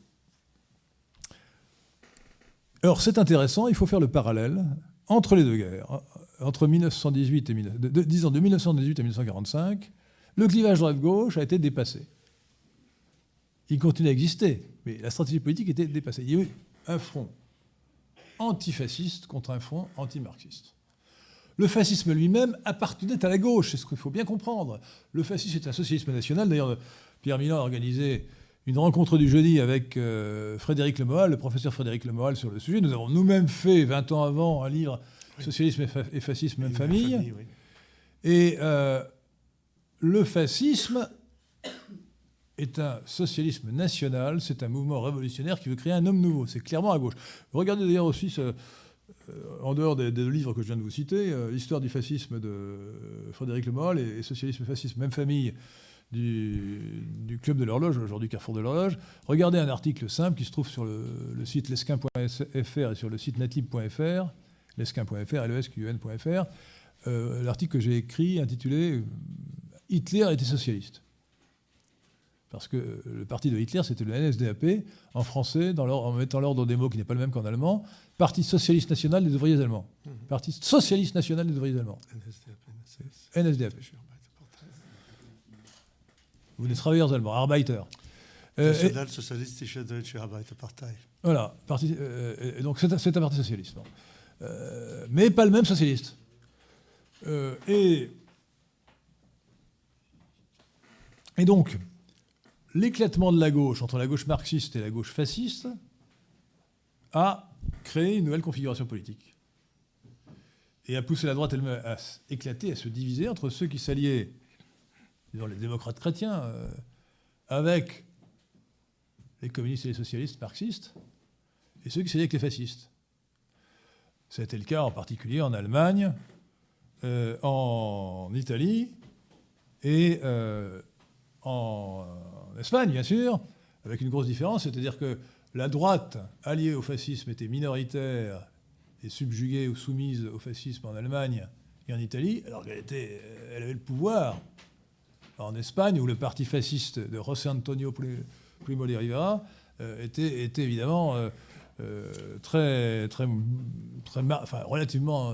Alors c'est intéressant, il faut faire le parallèle entre les deux guerres entre 1918 et de 1918 et 1945, le clivage droite-gauche a été dépassé. Il continue à exister, mais la stratégie politique était dépassée. Il y a eu un front antifasciste contre un front anti-marxiste. Le fascisme lui-même appartenait à la gauche, c'est ce qu'il faut bien comprendre. Le fascisme est un socialisme national. D'ailleurs, Pierre Milan a organisé une rencontre du jeudi avec euh, Frédéric Lemoal, le professeur Frédéric Lemoal, sur le sujet. Nous avons nous-mêmes fait, 20 ans avant, un livre Socialisme et, fascisme, même famille. Et euh, le fascisme est un socialisme national, c'est un mouvement révolutionnaire qui veut créer un homme nouveau. C'est clairement à gauche. Regardez d'ailleurs aussi, euh, en dehors des, livres que je viens de vous citer, euh, l'histoire du fascisme de Frédéric Lemoll et, Socialisme et fascisme, même famille. Du, Club de l'horloge, aujourd'hui Carrefour de l'horloge. Regardez un article simple qui se trouve sur le, site lesquin.fr et sur le site natib.fr lesquin.fr, lesqun.fr, euh, l'article que j'ai écrit intitulé Hitler était socialiste. Parce que le parti de Hitler, c'était le NSDAP, en français, en mettant l'ordre des mots qui n'est pas le même qu'en allemand, Parti socialiste national des ouvriers allemands. Mhm. Parti socialiste national des ouvriers allemands. NSDAP. NSDAP. Ou des travailleurs allemands, Arbeiter. Euh, National Sozialistische Deutsche Arbeiterpartei. Voilà, parti, euh, donc c'est un parti socialiste. Euh, mais pas le même socialiste. et, et donc, l'éclatement de la gauche entre la gauche marxiste et la gauche fasciste a créé une nouvelle configuration politique. Et a poussé la droite elle-même à éclater, à se diviser entre ceux qui s'alliaient, les démocrates chrétiens, euh, avec les communistes et les socialistes marxistes, et ceux qui s'alliaient avec les fascistes. C'était le cas en particulier en Allemagne, euh, en Italie et euh, en Espagne, bien sûr, avec une grosse différence, c'est-à-dire que la droite, alliée au fascisme, était minoritaire et subjuguée ou soumise au fascisme en Allemagne et en Italie, alors qu'elle elle avait le pouvoir en Espagne, où le parti fasciste de José Antonio Primo de Rivera euh, était, était, évidemment euh, euh, très, très enfin, relativement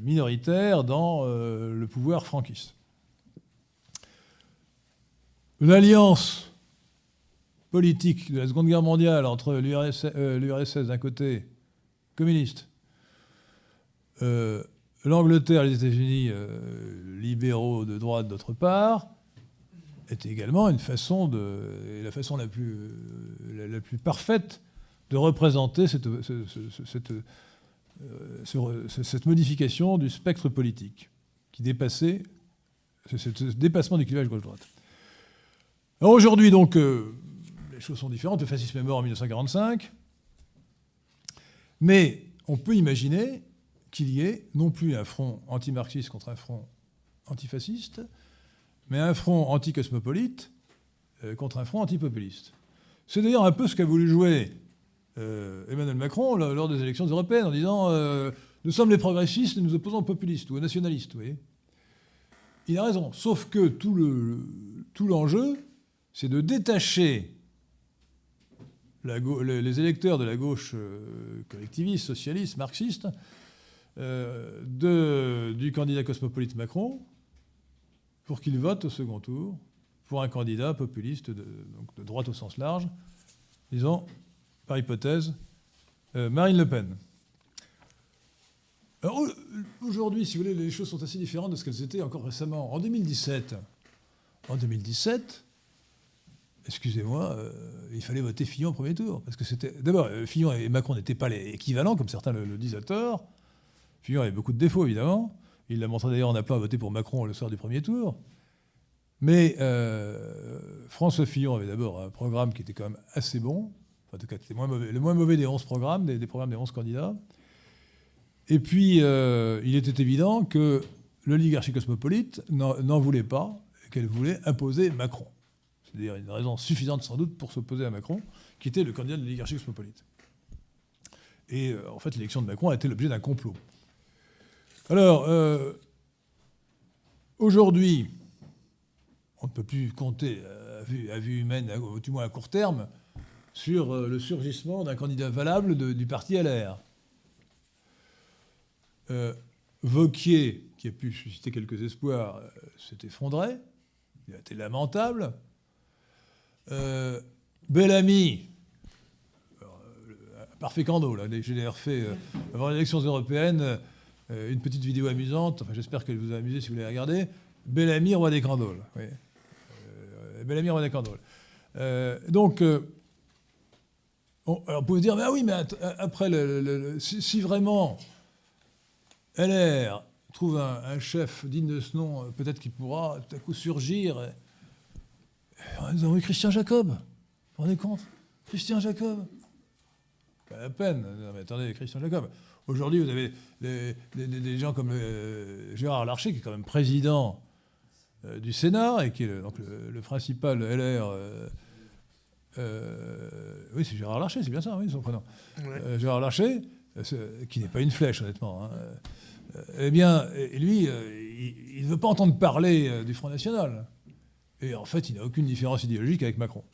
minoritaire dans le pouvoir franquiste. L'alliance politique de la Seconde Guerre mondiale entre l'URSS d'un côté, communiste, l'Angleterre et les États-Unis libéraux de droite d'autre part, est également une façon de, la façon la plus, parfaite de représenter euh, cette, modification du spectre politique qui dépassait, ce dépassement du clivage gauche-droite. Aujourd'hui, donc, euh, les choses sont différentes. Le fascisme est mort en 1945. Mais on peut imaginer qu'il y ait non plus un front anti-marxiste contre un front antifasciste, mais un front anticosmopolite euh, contre un front antipopuliste. C'est d'ailleurs un peu ce qu'a voulu jouer euh, Emmanuel Macron lors des élections européennes en disant euh, Nous sommes les progressistes et nous opposons aux populistes ou aux nationalistes. Vous voyez Il a raison, sauf que tout l'enjeu, c'est de détacher les électeurs de la gauche collectiviste, socialiste, marxiste, de, du candidat cosmopolite Macron pour qu'il vote au second tour pour un candidat populiste de, de droite au sens large, disons, par hypothèse, euh, Marine Le Pen. aujourd'hui, si vous voulez, les choses sont assez différentes de ce qu'elles étaient encore récemment. En 2017, en 2017, excusez-moi, euh, il fallait voter Fillon au premier tour. Parce que c'était. D'abord, euh, Fillon et Macron n'étaient pas les équivalents, comme certains le, disent à tort. Fillon avait beaucoup de défauts, évidemment. Il l'a montré d'ailleurs, on n'a pas voté pour Macron le soir du premier tour. Mais euh, François Fillon avait d'abord un programme qui était quand même assez bon. en tout cas, le moins mauvais des 11 programmes, des, programmes des 11 candidats. Et puis, il était évident que l'oligarchie cosmopolite n'en voulait pas, qu'elle voulait imposer Macron. C'est-à-dire une raison suffisante sans doute pour s'opposer à Macron, qui était le candidat de l'oligarchie cosmopolite. Et euh, en fait, l'élection de Macron a été l'objet d'un complot. Alors, euh, aujourd'hui, on ne peut plus compter à vue, humaine, du moins à court terme, sur euh, le surgissement d'un candidat valable du parti LR. Euh, Vauquier, qui a pu susciter quelques espoirs, s'est effondré. Il a été lamentable. Bellamy, parfait cando, là, j'ai d'ailleurs fait, avant les élections européennes, euh, une petite vidéo amusante, enfin j'espère qu'elle vous a amusé si vous l'avez regardée. Bellamy, roi des candoles. Oui. Euh, Bellamy, roi des candoles. Euh, donc, on, alors peut dire, mais ah oui, mais après, si, vraiment LR trouve un, chef digne de ce nom, peut-être qu'il pourra tout à coup surgir. Nous avons eu Christian Jacob. Vous vous rendez compte? Christian Jacob. Pas la peine. Non, mais attendez, Christian Jacob. Aujourd'hui, vous avez des, gens comme euh, Gérard Larcher, qui est quand même président euh, du Sénat et qui est le, donc le, principal LR. Euh, oui, c'est Gérard Larcher, c'est bien ça, oui, son prénom. Gérard Larcher, qui n'est pas une flèche, honnêtement. Hein, eh bien, lui, il ne veut pas entendre parler du Front National. Et en fait, il n'a aucune différence idéologique avec Macron.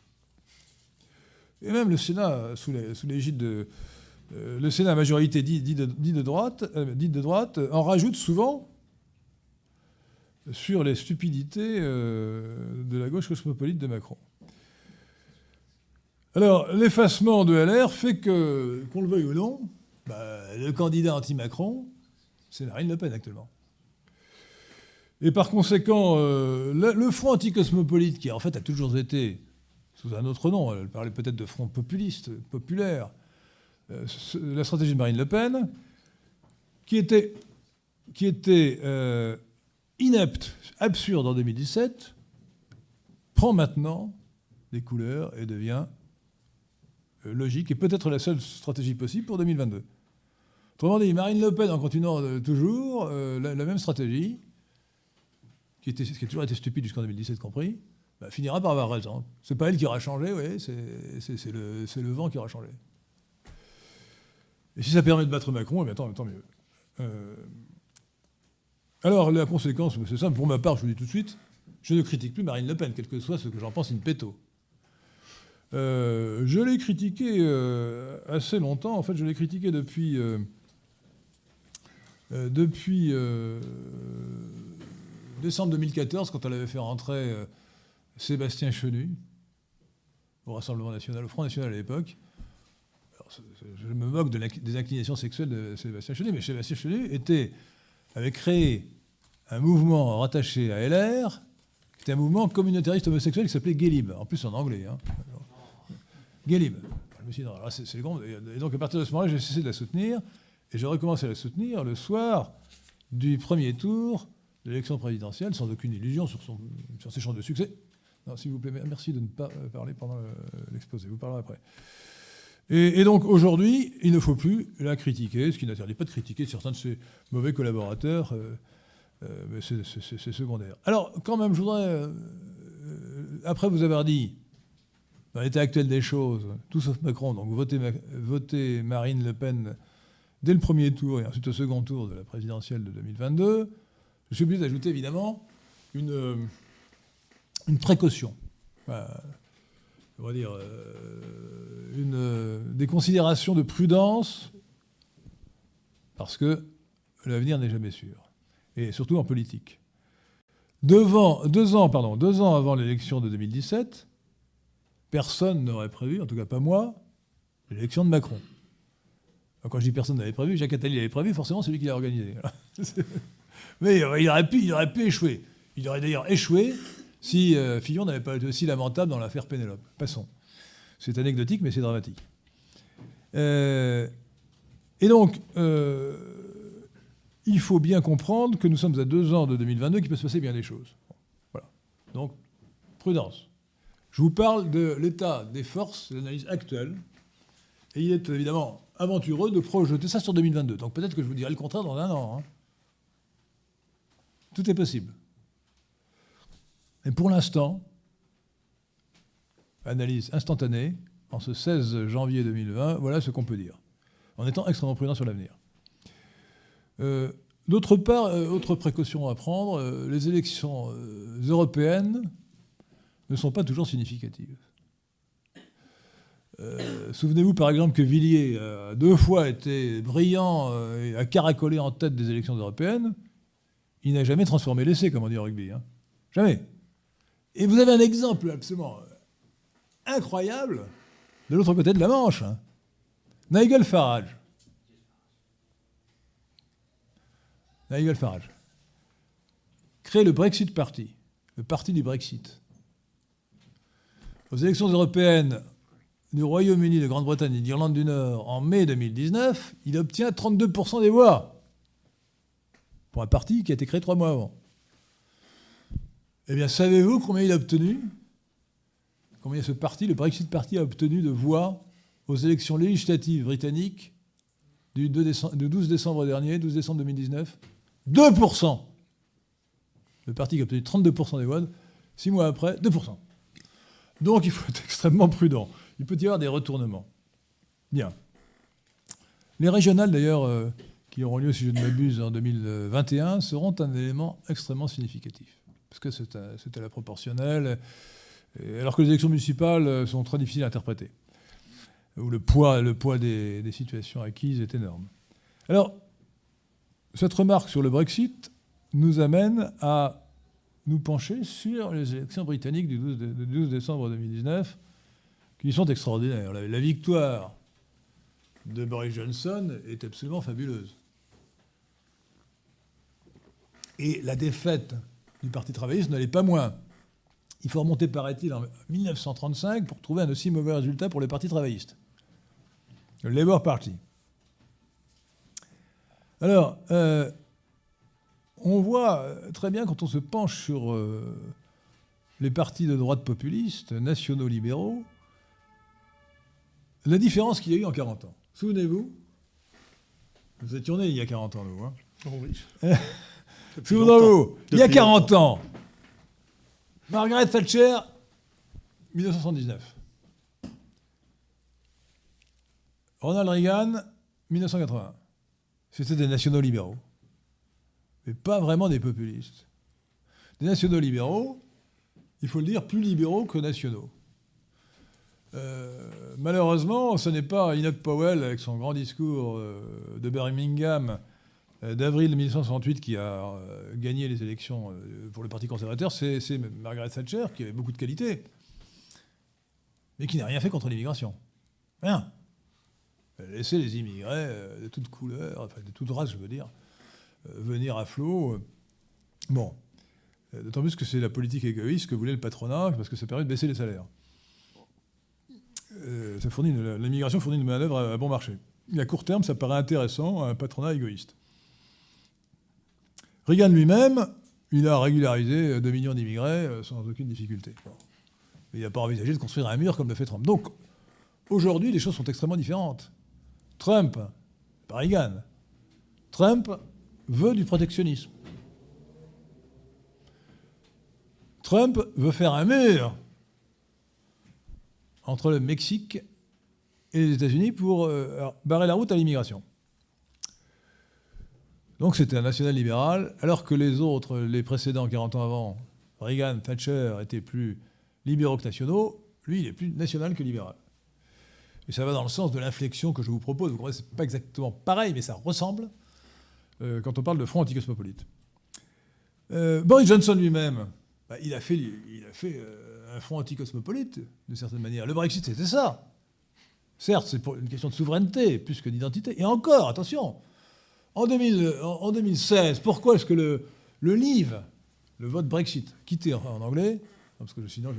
Et même le Sénat, sous l'égide de. Euh, le Sénat, majorité dit, de, droite, dit de droite, en rajoute souvent sur les stupidités de la gauche cosmopolite de Macron. Alors, l'effacement de LR fait que, qu'on le veuille ou non, bah, le candidat anti-Macron, c'est Marine Le Pen actuellement. Et par conséquent, euh, le, front anticosmopolite, qui en fait a toujours été sous un autre nom, elle parlait peut-être de front populiste, populaire, euh, la stratégie de Marine Le Pen, qui était, euh, inepte, absurde en 2017, prend maintenant des couleurs et devient logique et peut-être la seule stratégie possible pour 2022. Autrement dit, Marine Le Pen, en continuant toujours la, même stratégie, qui, qui a toujours été stupide jusqu'en 2017 compris, bah, finira par avoir raison. C'est pas elle qui aura changé, oui, c'est le, le, vent qui aura changé. Et si ça permet de battre Macron, eh bien, tant, mieux. Euh, alors, la conséquence, c'est simple, pour ma part, je vous dis tout de suite, je ne critique plus Marine Le Pen, quel que soit ce que j'en pense in petto. Euh, je l'ai critiqué euh, assez longtemps, en fait, je l'ai critiqué depuis, depuis décembre 2014, quand elle avait fait rentrer euh, Sébastien Chenu au Rassemblement national, au Front national à l'époque, je me moque des inclinations sexuelles de Sébastien Chenu, mais Sébastien Chenu avait créé un mouvement rattaché à LR, qui était un mouvement communautariste homosexuel qui s'appelait Gélib, en plus en anglais. Hein. Je me suis dit, non, c'est le Et donc à partir de ce moment-là, j'ai cessé de la soutenir, et j'ai recommencé à la soutenir le soir du premier tour l'élection présidentielle sans aucune illusion sur, sur ses chances de succès. Non, s'il vous plaît, merci de ne pas euh, parler pendant l'exposé. Vous parlerez après. Et, donc aujourd'hui, il ne faut plus la critiquer, ce qui n'interdit pas de critiquer certains de ses mauvais collaborateurs, euh, euh, mais c'est secondaire. Alors, quand même, je voudrais, après vous avoir dit, dans l'état actuel des choses, tout sauf Macron, donc votez, votez Marine Le Pen dès le premier tour et ensuite au second tour de la présidentielle de 2022, je suis obligé d'ajouter évidemment une, euh, une précaution. on va dire euh, une, euh, des considérations de prudence, parce que l'avenir n'est jamais sûr, et surtout en politique. Devant, deux, ans, pardon, deux ans avant l'élection de 2017, personne n'aurait prévu, en tout cas pas moi, l'élection de Macron. quand je dis personne n'avait prévu, Jacques Attali l'avait prévu, forcément c'est lui qui l'a organisé. Mais euh, il, aurait pu, il aurait pu échouer. Il aurait d'ailleurs échoué si euh, Fillon n'avait pas été aussi lamentable dans l'affaire Pénélope. Passons. C'est anecdotique, mais c'est dramatique. Euh, et donc, il faut bien comprendre que nous sommes à deux ans de 2022, qu'il peut se passer bien des choses. Voilà. Donc, prudence. Je vous parle de l'état des forces, de l'analyse actuelle. Et il est évidemment aventureux de projeter ça sur 2022. Donc peut-être que je vous dirai le contraire dans un an. Hein. Tout est possible. Mais pour l'instant, analyse instantanée, en ce 16 janvier 2020, voilà ce qu'on peut dire, en étant extrêmement prudent sur l'avenir. Euh, d'autre part, euh, autre précaution à prendre, euh, les élections européennes ne sont pas toujours significatives. Souvenez-vous par exemple que Villiers a deux fois été brillant et a caracolé en tête des élections européennes il n'a jamais transformé l'essai, comme on dit au rugby. Hein. Jamais. Et vous avez un exemple absolument incroyable de l'autre côté de la Manche. Hein. Nigel Farage. Nigel Farage. Crée le Brexit Party, le parti du Brexit. Aux élections européennes du Royaume-Uni, de Grande-Bretagne et d'Irlande du Nord en mai 2019, il obtient 32% des voix pour un parti qui a été créé trois mois avant. Eh bien, savez-vous combien il a obtenu Combien ce parti, le Brexit Party, a obtenu de voix aux élections législatives britanniques du 12 décembre dernier, 12 décembre 2019 2% Le parti qui a obtenu 32% des voix, six mois après, 2%. Donc il faut être extrêmement prudent. Il peut y avoir des retournements. Bien. Les régionales, d'ailleurs, euh, qui auront lieu, si je ne m'abuse, en 2021, seront un élément extrêmement significatif. parce que c'était la proportionnelle, alors que les élections municipales sont très difficiles à interpréter, où le poids, le poids des, des situations acquises est énorme. Alors, cette remarque sur le Brexit nous amène à nous pencher sur les élections britanniques du 12, décembre 2019, qui sont extraordinaires. La, victoire de Boris Johnson est absolument fabuleuse. Et la défaite du Parti travailliste l'est pas moins. Il faut remonter, paraît-il, en 1935 pour trouver un aussi mauvais résultat pour le Parti travailliste. Le Labour Party. Alors, euh, on voit euh, très bien quand on se penche sur euh, les partis de droite populistes, nationaux libéraux, la différence qu'il y a eu en 40 ans. Souvenez-vous, vous étions nés il y a 40 ans, nous. Hein oh oui. Il y a 40 ans, Margaret Thatcher, 1979. Ronald Reagan, 1981. C'était des nationaux libéraux mais pas vraiment des populistes. Des nationaux libéraux, il faut le dire, plus libéraux que nationaux. Euh, malheureusement, ce n'est pas Enoch Powell avec son grand discours euh, de Birmingham d'avril 1968 qui a gagné les élections pour le Parti conservateur, c'est Margaret Thatcher qui avait beaucoup de qualités, mais qui n'a rien fait contre l'immigration. Rien. Elle a laissé les immigrés de toutes couleurs, enfin de toutes races, je veux dire, euh, venir à flot. Bon. Euh, d'autant plus que c'est la politique égoïste que voulait le patronat, parce que ça permet de baisser les salaires. Euh, l'immigration fournit une manœuvre à, bon marché. Et à court terme, ça paraît intéressant à un patronat égoïste. Reagan lui-même, il a régularisé 2 millions d'immigrés sans aucune difficulté. Il n'a pas envisagé de construire un mur comme le fait Trump. Donc, aujourd'hui, les choses sont extrêmement différentes. Trump, pas Reagan. Trump veut du protectionnisme. Trump veut faire un mur entre le Mexique et les États-Unis pour euh, barrer la route à l'immigration. Donc c'était un national libéral, alors que les autres, les précédents 40 ans avant, Reagan, Thatcher, étaient plus libéraux que nationaux, lui, il est plus national que libéral. Et ça va dans le sens de l'inflexion que je vous propose. Vous comprenez, c'est pas exactement pareil, mais ça ressemble. Euh, quand on parle de front anticosmopolite. Euh, Boris Johnson lui-même, bah, il a fait, euh, un front anticosmopolite, de certaine manière. Le Brexit, c'était ça. Certes, c'est pour une question de souveraineté plus que d'identité. Et encore, attention, en, 2016, pourquoi est-ce que le, le livre, le vote Brexit, quitté en, anglais, parce que sinon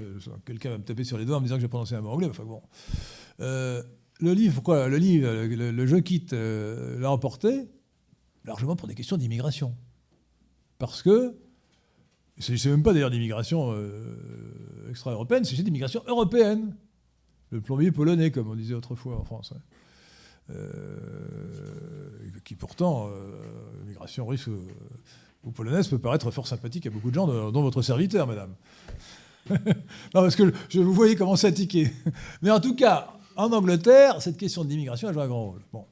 quelqu'un va me taper sur les doigts en me disant que j'ai prononcé un mot anglais, enfin bon. le livre, pourquoi Le livre, le, le jeu quitte l'a emporté? Largement pour des questions d'immigration. Parce que, c'est même pas d'ailleurs d'immigration euh, extra-européenne, c'est d'immigration européenne. Le plombier polonais, comme on disait autrefois en France. Hein. Euh, qui pourtant, euh, l'immigration russe ou, polonaise peut paraître fort sympathique à beaucoup de gens, dont votre serviteur, madame. non, parce que je vous voyez commencer à tiquer. Mais en tout cas, en Angleterre, cette question de l'immigration a joué un grand rôle. Bon.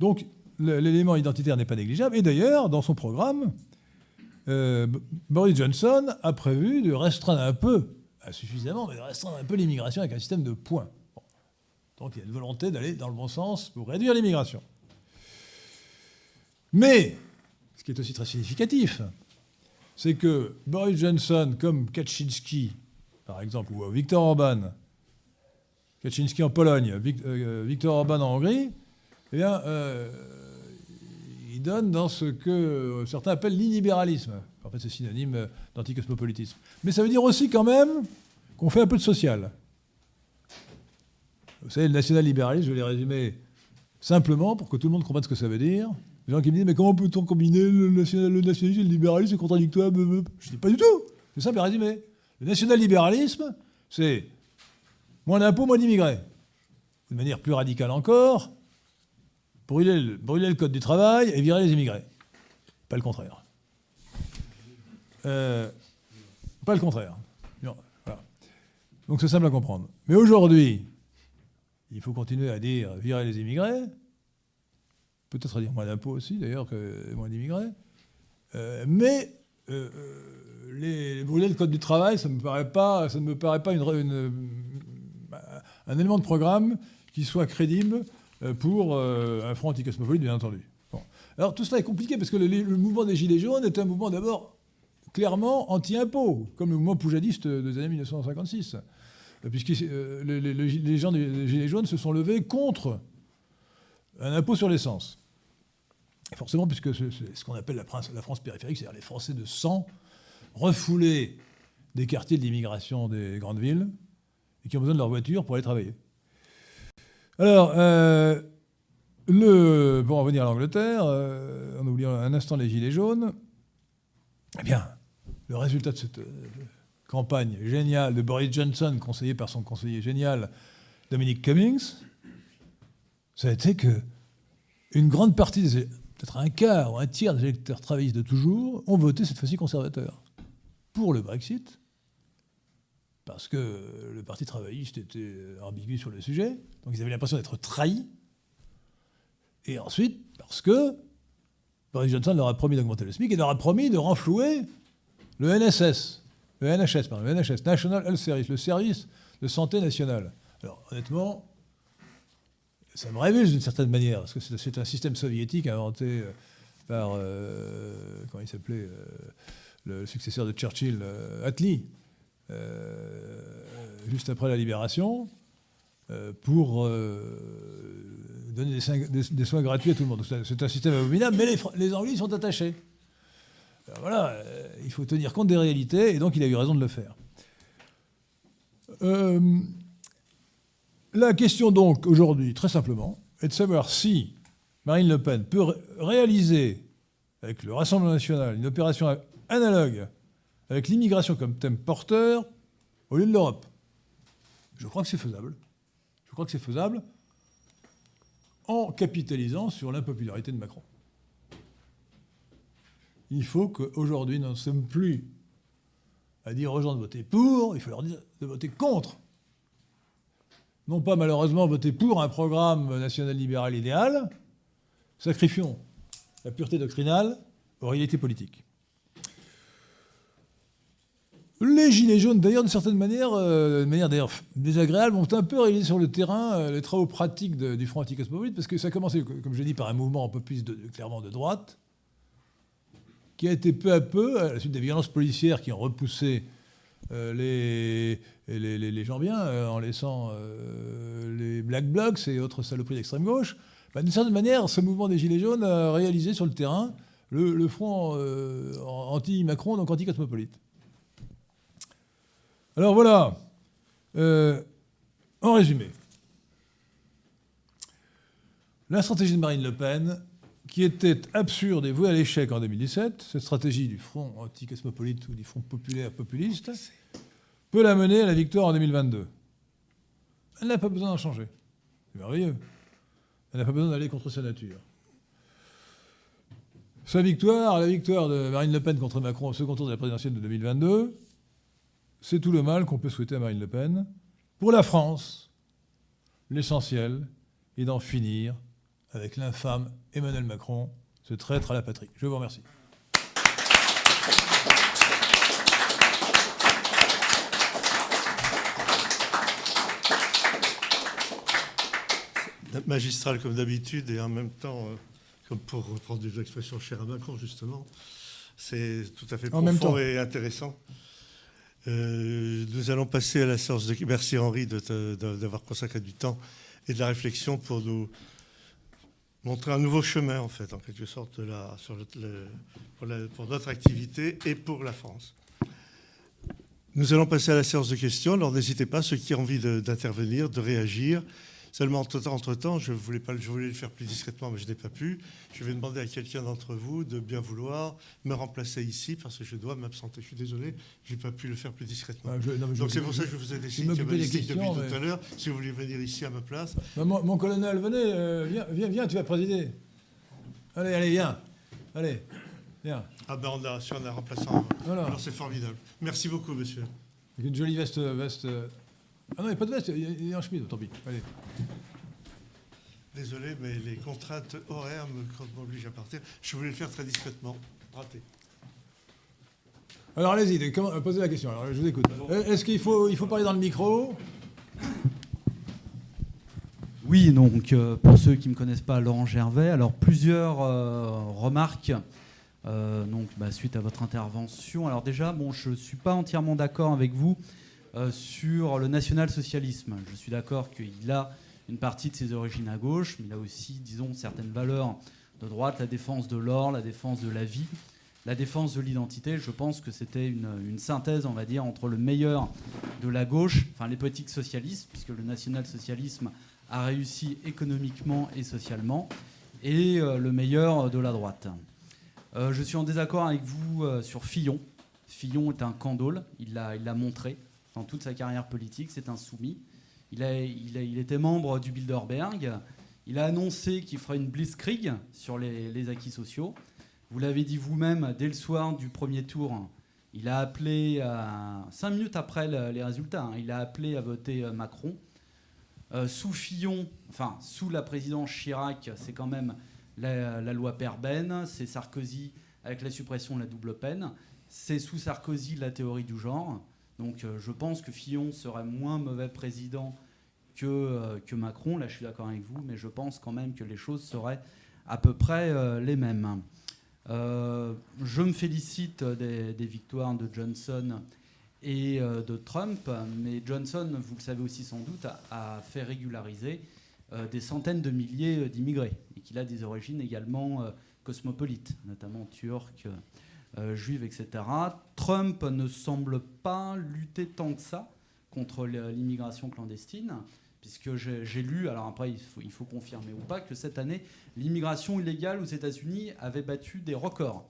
Donc, l'élément identitaire n'est pas négligeable. Et d'ailleurs, dans son programme, euh, Boris Johnson a prévu de restreindre un peu, suffisamment, mais de restreindre un peu l'immigration avec un système de points. Donc il y a une volonté d'aller dans le bon sens pour réduire l'immigration. Mais, ce qui est aussi très significatif, c'est que Boris Johnson, comme Kaczynski, par exemple, ou Viktor Orban, Kaczynski en Pologne, euh, Viktor Orban en Hongrie, eh bien, euh, il donne dans ce que certains appellent l'illibéralisme. En fait, c'est synonyme d'anticosmopolitisme. Mais ça veut dire aussi quand même qu'on fait un peu de social. Vous savez, le national-libéralisme, je vais les résumer simplement pour que tout le monde comprenne ce que ça veut dire. Les gens qui me disent, mais comment peut-on combiner le, nationalisme et le libéralisme C'est contradictoire. Je dis pas du tout. C'est simple à résumer. Le national-libéralisme, c'est moins d'impôts, moins d'immigrés. De manière plus radicale encore, brûler le, code du travail et virer les immigrés. Pas le contraire. Euh, pas le contraire. Donc c'est simple à comprendre. Mais aujourd'hui, il faut continuer à dire virer les immigrés, peut-être à dire moins d'impôts aussi d'ailleurs que moins d'immigrés, euh, mais les, brûler le code du travail, ça ne me paraît pas, un élément de programme qui soit crédible pour un front anticosmopolite, bien entendu. Alors tout cela est compliqué parce que le, mouvement des Gilets jaunes est un mouvement d'abord clairement anti-impôt, comme le mouvement poujadiste des années 1956. Puisque les, gens des Gilets jaunes se sont levés contre un impôt sur l'essence. Forcément, puisque c'est ce qu'on appelle la, France périphérique, c'est-à-dire les Français de sang refoulés des quartiers de l'immigration des grandes villes et qui ont besoin de leur voiture pour aller travailler. Alors, euh, le, pour en venir à l'Angleterre, euh, en oubliant un instant les Gilets jaunes, eh bien, le résultat de cette euh, campagne géniale de Boris Johnson, conseillé par son conseiller génial Dominic Cummings, ça a été que une grande partie, peut-être un quart ou un tiers des électeurs travaillistes de toujours, ont voté cette fois-ci conservateur pour le Brexit, parce que le Parti travailliste était ambigu sur le sujet, donc ils avaient l'impression d'être trahis. Et ensuite, parce que Boris Johnson leur a promis d'augmenter le SMIC et leur a promis de renflouer le NSS, le NHS, pardon, le NHS, National Health Service, le service de santé nationale. Alors, honnêtement, ça me révulse d'une certaine manière, parce que c'est un système soviétique inventé euh, par, euh, comment il s'appelait, euh, le successeur de Churchill, Attlee, juste après la libération, pour donner des, soins gratuits à tout le monde. C'est un système abominable, mais les, Anglais sont attachés. Voilà, euh, il faut tenir compte des réalités, et donc il a eu raison de le faire. Euh, la question donc aujourd'hui, très simplement, est de savoir si Marine Le Pen peut réaliser avec le Rassemblement national une opération analogue avec l'immigration comme thème porteur au lieu de l'Europe. Je crois que c'est faisable. Je crois que c'est faisable en capitalisant sur l'impopularité de Macron. Il faut qu'aujourd'hui, nous ne sommes plus à dire aux gens de voter pour, il faut leur dire de voter contre. Non pas malheureusement voter pour un programme national libéral idéal, sacrifions la pureté doctrinale aux réalités politiques. Les Gilets jaunes, d'ailleurs, d'une certaine manière, euh, manière d'ailleurs désagréable, ont un peu réalisé sur le terrain euh, les travaux pratiques du Front anticosmopolite, parce que ça a commencé, comme je l'ai dit, par un mouvement un peu plus clairement de droite, qui a été peu à peu, à la suite des violences policières qui ont repoussé euh, les, les, gens bien, en laissant les black blocs et autres saloperies d'extrême gauche, bah, d'une certaine manière, ce mouvement des Gilets jaunes a réalisé sur le terrain le, le front anti-Macron, donc anti-cosmopolite. Alors voilà, euh, en résumé, la stratégie de Marine Le Pen, qui était absurde et vouée à l'échec en 2017, cette stratégie du front anti-cosmopolite ou du front populaire populiste, peut la mener à la victoire en 2022. Elle n'a pas besoin d'en changer. C'est merveilleux. Elle n'a pas besoin d'aller contre sa nature. Sa victoire, la victoire de Marine Le Pen contre Macron au second tour de la présidentielle de 2022, c'est tout le mal qu'on peut souhaiter à Marine Le Pen. Pour la France, l'essentiel est d'en finir avec l'infâme Emmanuel Macron, ce traître à la patrie. Je vous remercie. Magistral comme d'habitude et en même temps, euh, comme pour reprendre des expressions chères à Macron justement, c'est tout à fait profond et intéressant. Euh, nous allons passer à la séance de... Merci Henri d'avoir consacré du temps et de la réflexion pour nous montrer un nouveau chemin, en fait, en quelque sorte, là, pour, notre activité et pour la France. Nous allons passer à la séance de questions. Alors n'hésitez pas, ceux qui ont envie d'intervenir, de réagir. Seulement, entre-temps, je voulais, pas, je voulais le faire plus discrètement, mais je n'ai pas pu. Je vais demander à quelqu'un d'entre vous de bien vouloir me remplacer ici, parce que je dois m'absenter. Je suis désolé, je n'ai pas pu le faire plus discrètement. Ah, Donc c'est pour ça que je vous ai décidé depuis tout à l'heure, si vous voulez venir ici à ma place. Bah, mon, colonel, venez, euh, viens, viens, viens, tu vas présider. Allez, allez, viens. Allez, viens. Ah ben on a, si on a remplaçant. Alors c'est formidable. Merci beaucoup, monsieur. Avec une jolie veste, veste ah non, il n'y a pas de veste, il y a un chemise, tant pis. Allez. Désolé, mais les contraintes horaires m'obligent à partir. Je voulais le faire très discrètement. Raté. Alors allez-y, posez la question. Alors, je vous écoute. Est-ce qu'il faut, il faut parler dans le micro? Oui, donc euh, pour ceux qui ne me connaissent pas, Laurent Gervais, alors plusieurs euh, remarques euh, donc, bah, suite à votre intervention. Alors déjà, bon, je ne suis pas entièrement d'accord avec vous sur le national-socialisme. Je suis d'accord qu'il a une partie de ses origines à gauche, mais il a aussi, disons, certaines valeurs de droite, la défense de l'or, la défense de la vie, la défense de l'identité. Je pense que c'était une, synthèse, on va dire, entre le meilleur de la gauche, enfin les politiques socialistes, puisque le national-socialisme a réussi économiquement et socialement, et euh, le meilleur de la droite. Euh, je suis en désaccord avec vous euh, sur Fillon. Fillon est un candole, il l'a montré dans toute sa carrière politique, c'est un soumis. Il, était membre du Bilderberg, il a annoncé qu'il ferait une blitzkrieg sur les, acquis sociaux. Vous l'avez dit vous-même, dès le soir du premier tour, il a appelé, cinq minutes après les résultats, hein, il a appelé à voter Macron. Euh, sous Fillon, enfin sous la présidence Chirac, c'est quand même la, loi Perben, c'est Sarkozy avec la suppression de la double peine, c'est sous Sarkozy la théorie du genre. Donc euh, je pense que Fillon serait moins mauvais président que, euh, que Macron, là je suis d'accord avec vous, mais je pense quand même que les choses seraient à peu près les mêmes. je me félicite des, victoires de Johnson et euh, de Trump. Mais Johnson, vous le savez aussi sans doute, a, fait régulariser euh, des centaines de milliers euh, d'immigrés et qu'il a des origines également cosmopolites, notamment turques, juives, etc. Trump ne semble pas lutter tant que ça contre l'immigration clandestine, puisque j'ai lu, alors après il faut, confirmer ou pas, que cette année, l'immigration illégale aux États-Unis avait battu des records.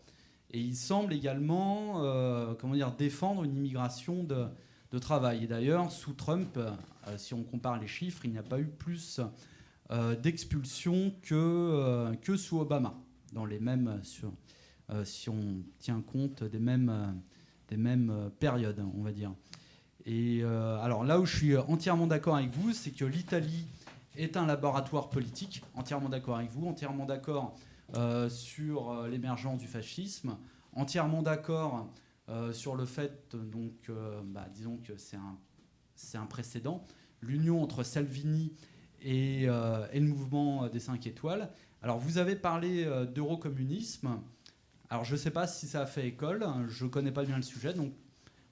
Et il semble également euh, comment dire, défendre une immigration de, travail. Et d'ailleurs, sous Trump, euh, si on compare les chiffres, il n'y a pas eu plus euh, d'expulsions que, que sous Obama, dans les mêmes, sur, si on tient compte des mêmes, des mêmes périodes, on va dire. Et alors là où je suis entièrement d'accord avec vous, c'est que l'Italie est un laboratoire politique, entièrement d'accord avec vous, entièrement d'accord euh, sur euh, l'émergence du fascisme, entièrement d'accord euh, sur le fait, donc, bah, disons que c'est un, c'est un précédent, l'union entre Salvini et, et, le mouvement des 5 étoiles. Alors vous avez parlé d'eurocommunisme. Alors je ne sais pas si ça a fait école, je ne connais pas bien le sujet, donc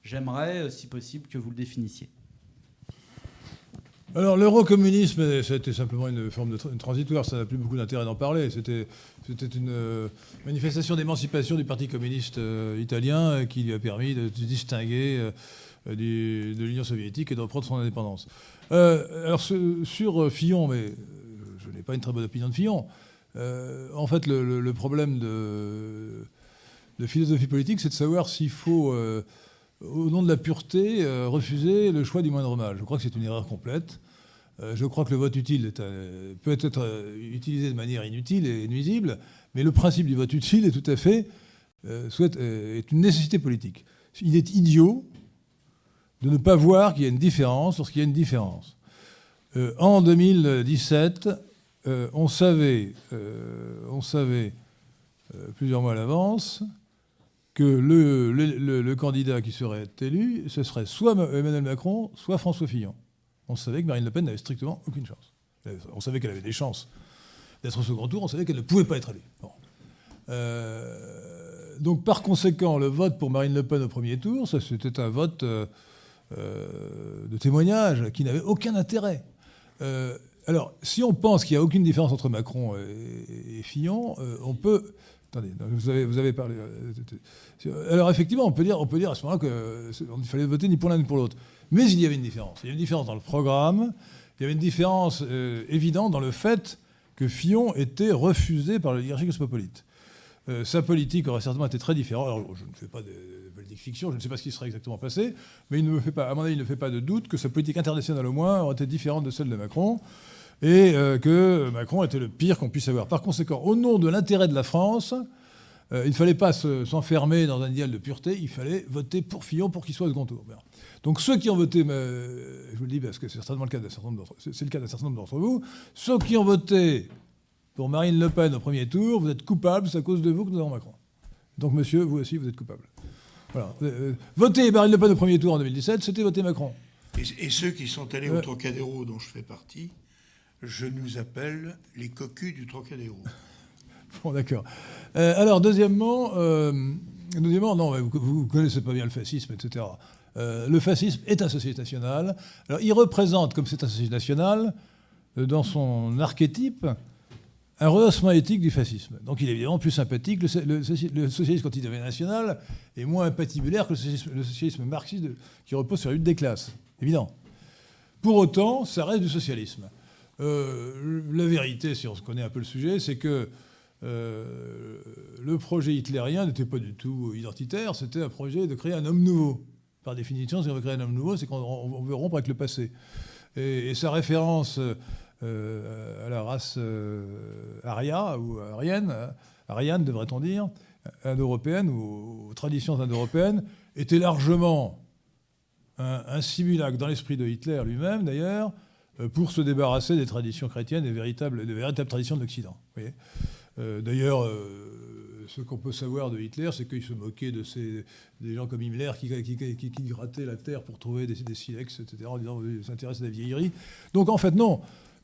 j'aimerais, si possible, que vous le définissiez. Alors l'eurocommunisme, c'était simplement une forme de transitoire, ça n'a plus beaucoup d'intérêt d'en parler. C'était une euh, manifestation d'émancipation du Parti communiste euh, italien euh, qui lui a permis de se distinguer de l'Union soviétique et de reprendre son indépendance. alors sur Fillon, mais je n'ai pas une très bonne opinion de Fillon, en fait le, problème de, philosophie politique, c'est de savoir s'il faut au nom de la pureté, euh, refuser le choix du moindre mal. Je crois que c'est une erreur complète. Euh, je crois que le vote utile euh, peut être utilisé de manière inutile et nuisible, mais le principe du vote utile est tout à fait est une nécessité politique. Il est idiot de ne pas voir qu'il y a une différence lorsqu'il y a une différence. en 2017, on savait, on savait plusieurs mois à l'avance que le, candidat qui serait élu, ce serait soit Emmanuel Macron, soit François Fillon. On savait que Marine Le Pen n'avait strictement aucune chance. On savait qu'elle avait des chances d'être au second tour, on savait qu'elle ne pouvait pas être élue. Euh, donc par conséquent, le vote pour Marine Le Pen au premier tour, c'était un vote euh, euh, de témoignage qui n'avait aucun intérêt. Alors, si on pense qu'il n'y a aucune différence entre Macron et Fillon, on peut Attendez, vous avez, vous avez parlé. Euh, alors effectivement, on peut dire, on peut dire à ce moment-là qu'il fallait voter ni pour l'un ni pour l'autre. Mais il y avait une différence. Il y avait une différence dans le programme. Il y avait une différence euh, évidente dans le fait que Fillon était refusé par l'oligarchie cosmopolite. Euh, sa politique aurait certainement été très différente. Alors, je ne fais pas de, fiction, je ne sais pas ce qui serait exactement passé, mais il ne me fait pas, à mon avis, il ne fait pas de doute que sa politique internationale au moins aurait été différente de celle de Macron et euh, que Macron était le pire qu'on puisse avoir. Par conséquent, au nom de l'intérêt de la France, euh, il ne fallait pas s'enfermer dans un idéal de pureté, il fallait voter pour Fillon pour qu'il soit au second tour. Donc ceux qui ont voté, je vous le dis parce que c'est certainement le cas d'un certain nombre d'entre vous, ceux qui ont voté pour Marine Le Pen au premier tour, vous êtes coupables, c'est à cause de vous que nous avons Macron. Donc monsieur, vous aussi, vous êtes coupable. Voilà. Euh, voter Marine Le Pen au premier tour en 2017, c'était voter Macron. Et, ceux qui sont allés au Trocadéro, dont je fais partie, je nous appelle les cocus du Trocadéro. bon, d'accord. alors, deuxièmement, deuxièmement, non, vous, ne connaissez pas bien le fascisme, etc. le fascisme est un société national. Alors, il représente, comme c'est un société national, dans son archétype, un rehaussement éthique du fascisme. Donc il est évidemment plus sympathique. Le, socialisme, quand il devient national, est moins patibulaire que le socialisme, marxiste qui repose sur la lutte des classes. Évident. Pour autant, ça reste du socialisme. Euh, la vérité, si on se connaît un peu le sujet, c'est que euh, le projet hitlérien n'était pas du tout identitaire, c'était un projet de créer un homme nouveau. Par définition, si on veut créer un homme nouveau, c'est qu'on veut rompre avec le passé. Et, sa référence euh, à la race aria ou arienne, ariane devrait-on dire, indo-européenne ou aux traditions indo-européennes, était largement un, simulacre dans l'esprit de Hitler lui-même d'ailleurs, pour se débarrasser des traditions chrétiennes et véritables, des véritables traditions de l'Occident. D'ailleurs, ce qu'on peut savoir de Hitler, c'est qu'il se moquait de ces, des gens comme Himmler qui, grattaient la terre pour trouver des, silex, etc., en disant qu'ils s'intéressent à la vieillerie. Donc en fait, non.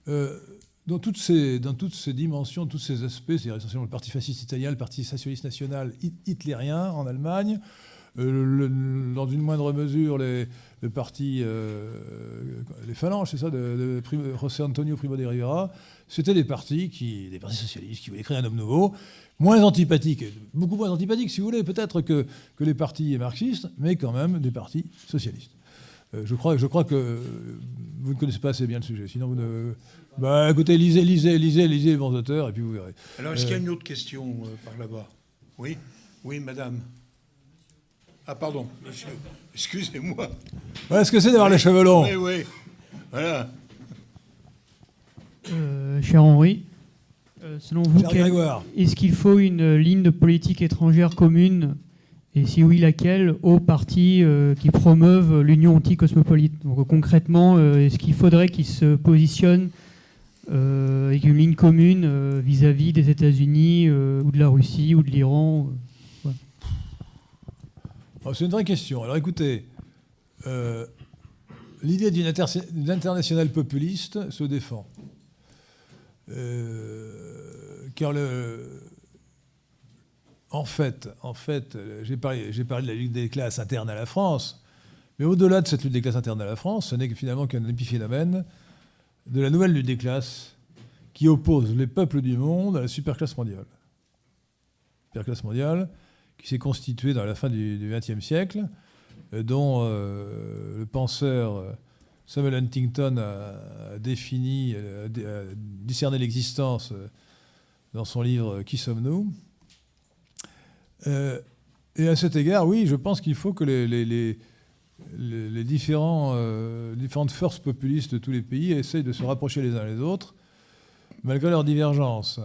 Euh, dans, toutes ces, dans toutes ces dimensions, tous ces aspects, c'est-à-dire essentiellement le Parti fasciste italien, le Parti socialiste national hitlérien en Allemagne, euh, dans une moindre mesure les, le parti, euh, les phalanges, c'est ça, de, José Antonio Primo de Rivera, c'était des partis, qui, des partis socialistes qui voulaient créer un homme nouveau, moins antipathiques, beaucoup moins antipathiques si vous voulez, peut-être que, que les partis marxistes, mais quand même des partis socialistes. Euh, je, crois, je crois que vous ne connaissez pas assez bien le sujet. Sinon, vous ne. Bah, écoutez, lisez, lisez, lisez, lisez les bons auteurs, et puis vous verrez. Alors, est-ce qu'il y a une autre question euh, par là-bas? Oui? Oui, madame. Ah, pardon, monsieur. Excusez-moi. est-ce que c'est d'avoir les cheveux longs Oui, oui. Voilà. cher Henri, selon vous, est-ce qu'il faut une ligne de politique étrangère commune? Et si oui, laquelle? Aux partis euh, qui promeuvent l'union anticosmopolite Donc concrètement, euh, est-ce qu'il faudrait qu'ils se positionnent euh, avec une ligne commune vis-à-vis des États-Unis ou de la Russie ou de l'Iran C'est une vraie question. Alors écoutez, l'idée d'une internationale populiste se défend. car le, en fait, en fait j'ai parlé, parlé, de la lutte des classes internes à la France, mais au-delà de cette lutte des classes internes à la France, ce n'est finalement qu'un épiphénomène de la nouvelle lutte des classes qui oppose les peuples du monde à la superclasse mondiale. Superclasse mondiale qui s'est constituée dans la fin du XXe siècle, euh, dont euh, le penseur euh, Samuel Huntington a, défini, a discerné l'existence dans son livre Qui sommes-nous? Et à cet égard, oui, je pense qu'il faut que les, différentes forces populistes de tous les pays essayent de se rapprocher les uns les autres, malgré leurs divergences.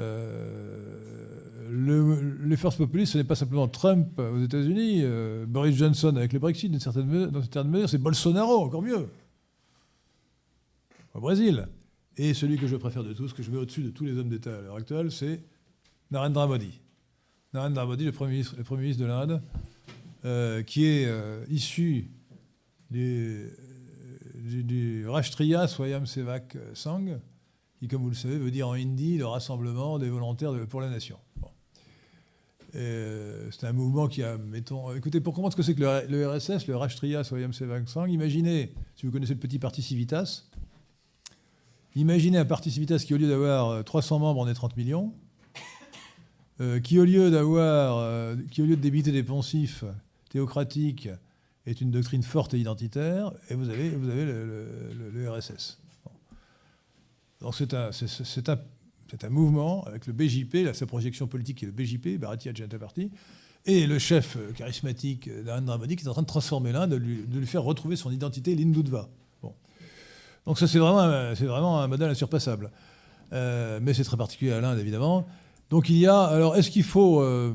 Euh, les forces populistes, ce n'est pas simplement Trump aux États-Unis, Boris Johnson avec le Brexit, dans une certaine mesure, c'est Bolsonaro, encore mieux, au Brésil. Et celui que je préfère de tous, que je mets au-dessus de tous les hommes d'État à l'heure actuelle, c'est Narendra Modi. Narendra Modi, le Premier ministre, de l'Inde, euh, qui est euh, issu du, du, Rashtriya Swayam Sevak Sangh, qui, comme vous le savez, veut dire en hindi le rassemblement des volontaires pour la nation. Euh, c'est un mouvement qui a, mettons, écoutez, pour comprendre ce que c'est que le, RSS, le Rashtriya Swayam Sevak imaginez, si vous connaissez le petit parti Civitas, imaginez un parti Civitas qui, au lieu d'avoir 300 membres, en est 30 millions. Euh, qui au lieu d'avoir, euh, qui au lieu de débiter des poncifs théocratiques, est une doctrine forte et identitaire, et vous avez, vous avez le, RSS. Donc c'est un, un, un, mouvement avec le BJP, sa projection politique qui est le BJP, Bharatiya Janata Party, et le chef euh, charismatique d'Arendra Modi qui est en train de transformer l'Inde, de lui, faire retrouver son identité l'Hindutva. Bon. Donc ça c'est vraiment, c'est vraiment un modèle insurpassable. mais c'est très particulier à l'Inde évidemment. Donc il y a. Alors, est-ce qu'il faut. Euh,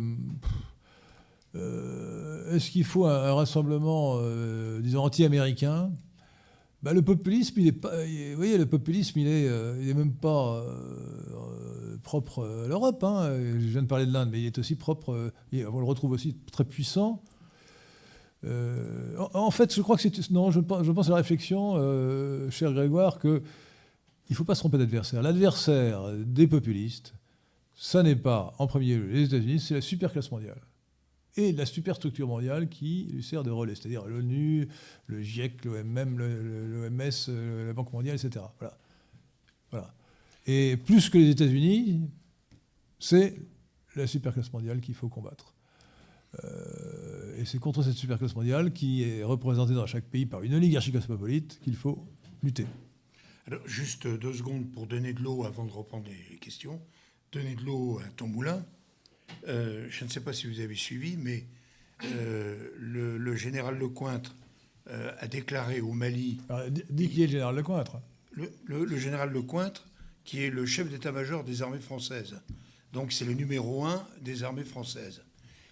euh, est-ce qu'il faut un, rassemblement, euh, disons, anti-américain? Bah, Le populisme, il est pas. Voyez, le populisme, il est, il est même pas propre à l'Europe. Hein. Je viens de parler de l'Inde, mais il est aussi propre. on le retrouve aussi très puissant en, fait, je crois que c'est. Non, je, je, pense à la réflexion, cher Grégoire, qu'il ne faut pas se tromper d'adversaire. L'adversaire des populistes, ça n'est pas en premier lieu les États-Unis, c'est la superclasse mondiale et la superstructure mondiale qui lui sert de relais, c'est-à-dire l'ONU, le GIEC, l'OMM, l'OMS, euh, la Banque mondiale, etc. Voilà. voilà. Et plus que les États-Unis, c'est la superclasse mondiale qu'il faut combattre. Euh, et c'est contre cette superclasse mondiale qui est représentée dans chaque pays par une oligarchie cosmopolite qu'il faut lutter. Alors, juste deux secondes pour donner de l'eau avant de reprendre les questions. Donner de l'eau à ton moulin. Euh, je ne sais pas si vous avez suivi, mais euh, le, général Lecointre euh, a déclaré au Mali. dis qui est le général Lecointre? Le, le, général Lecointre, qui est le chef d'état-major des armées françaises. Donc c'est le numéro un des armées françaises.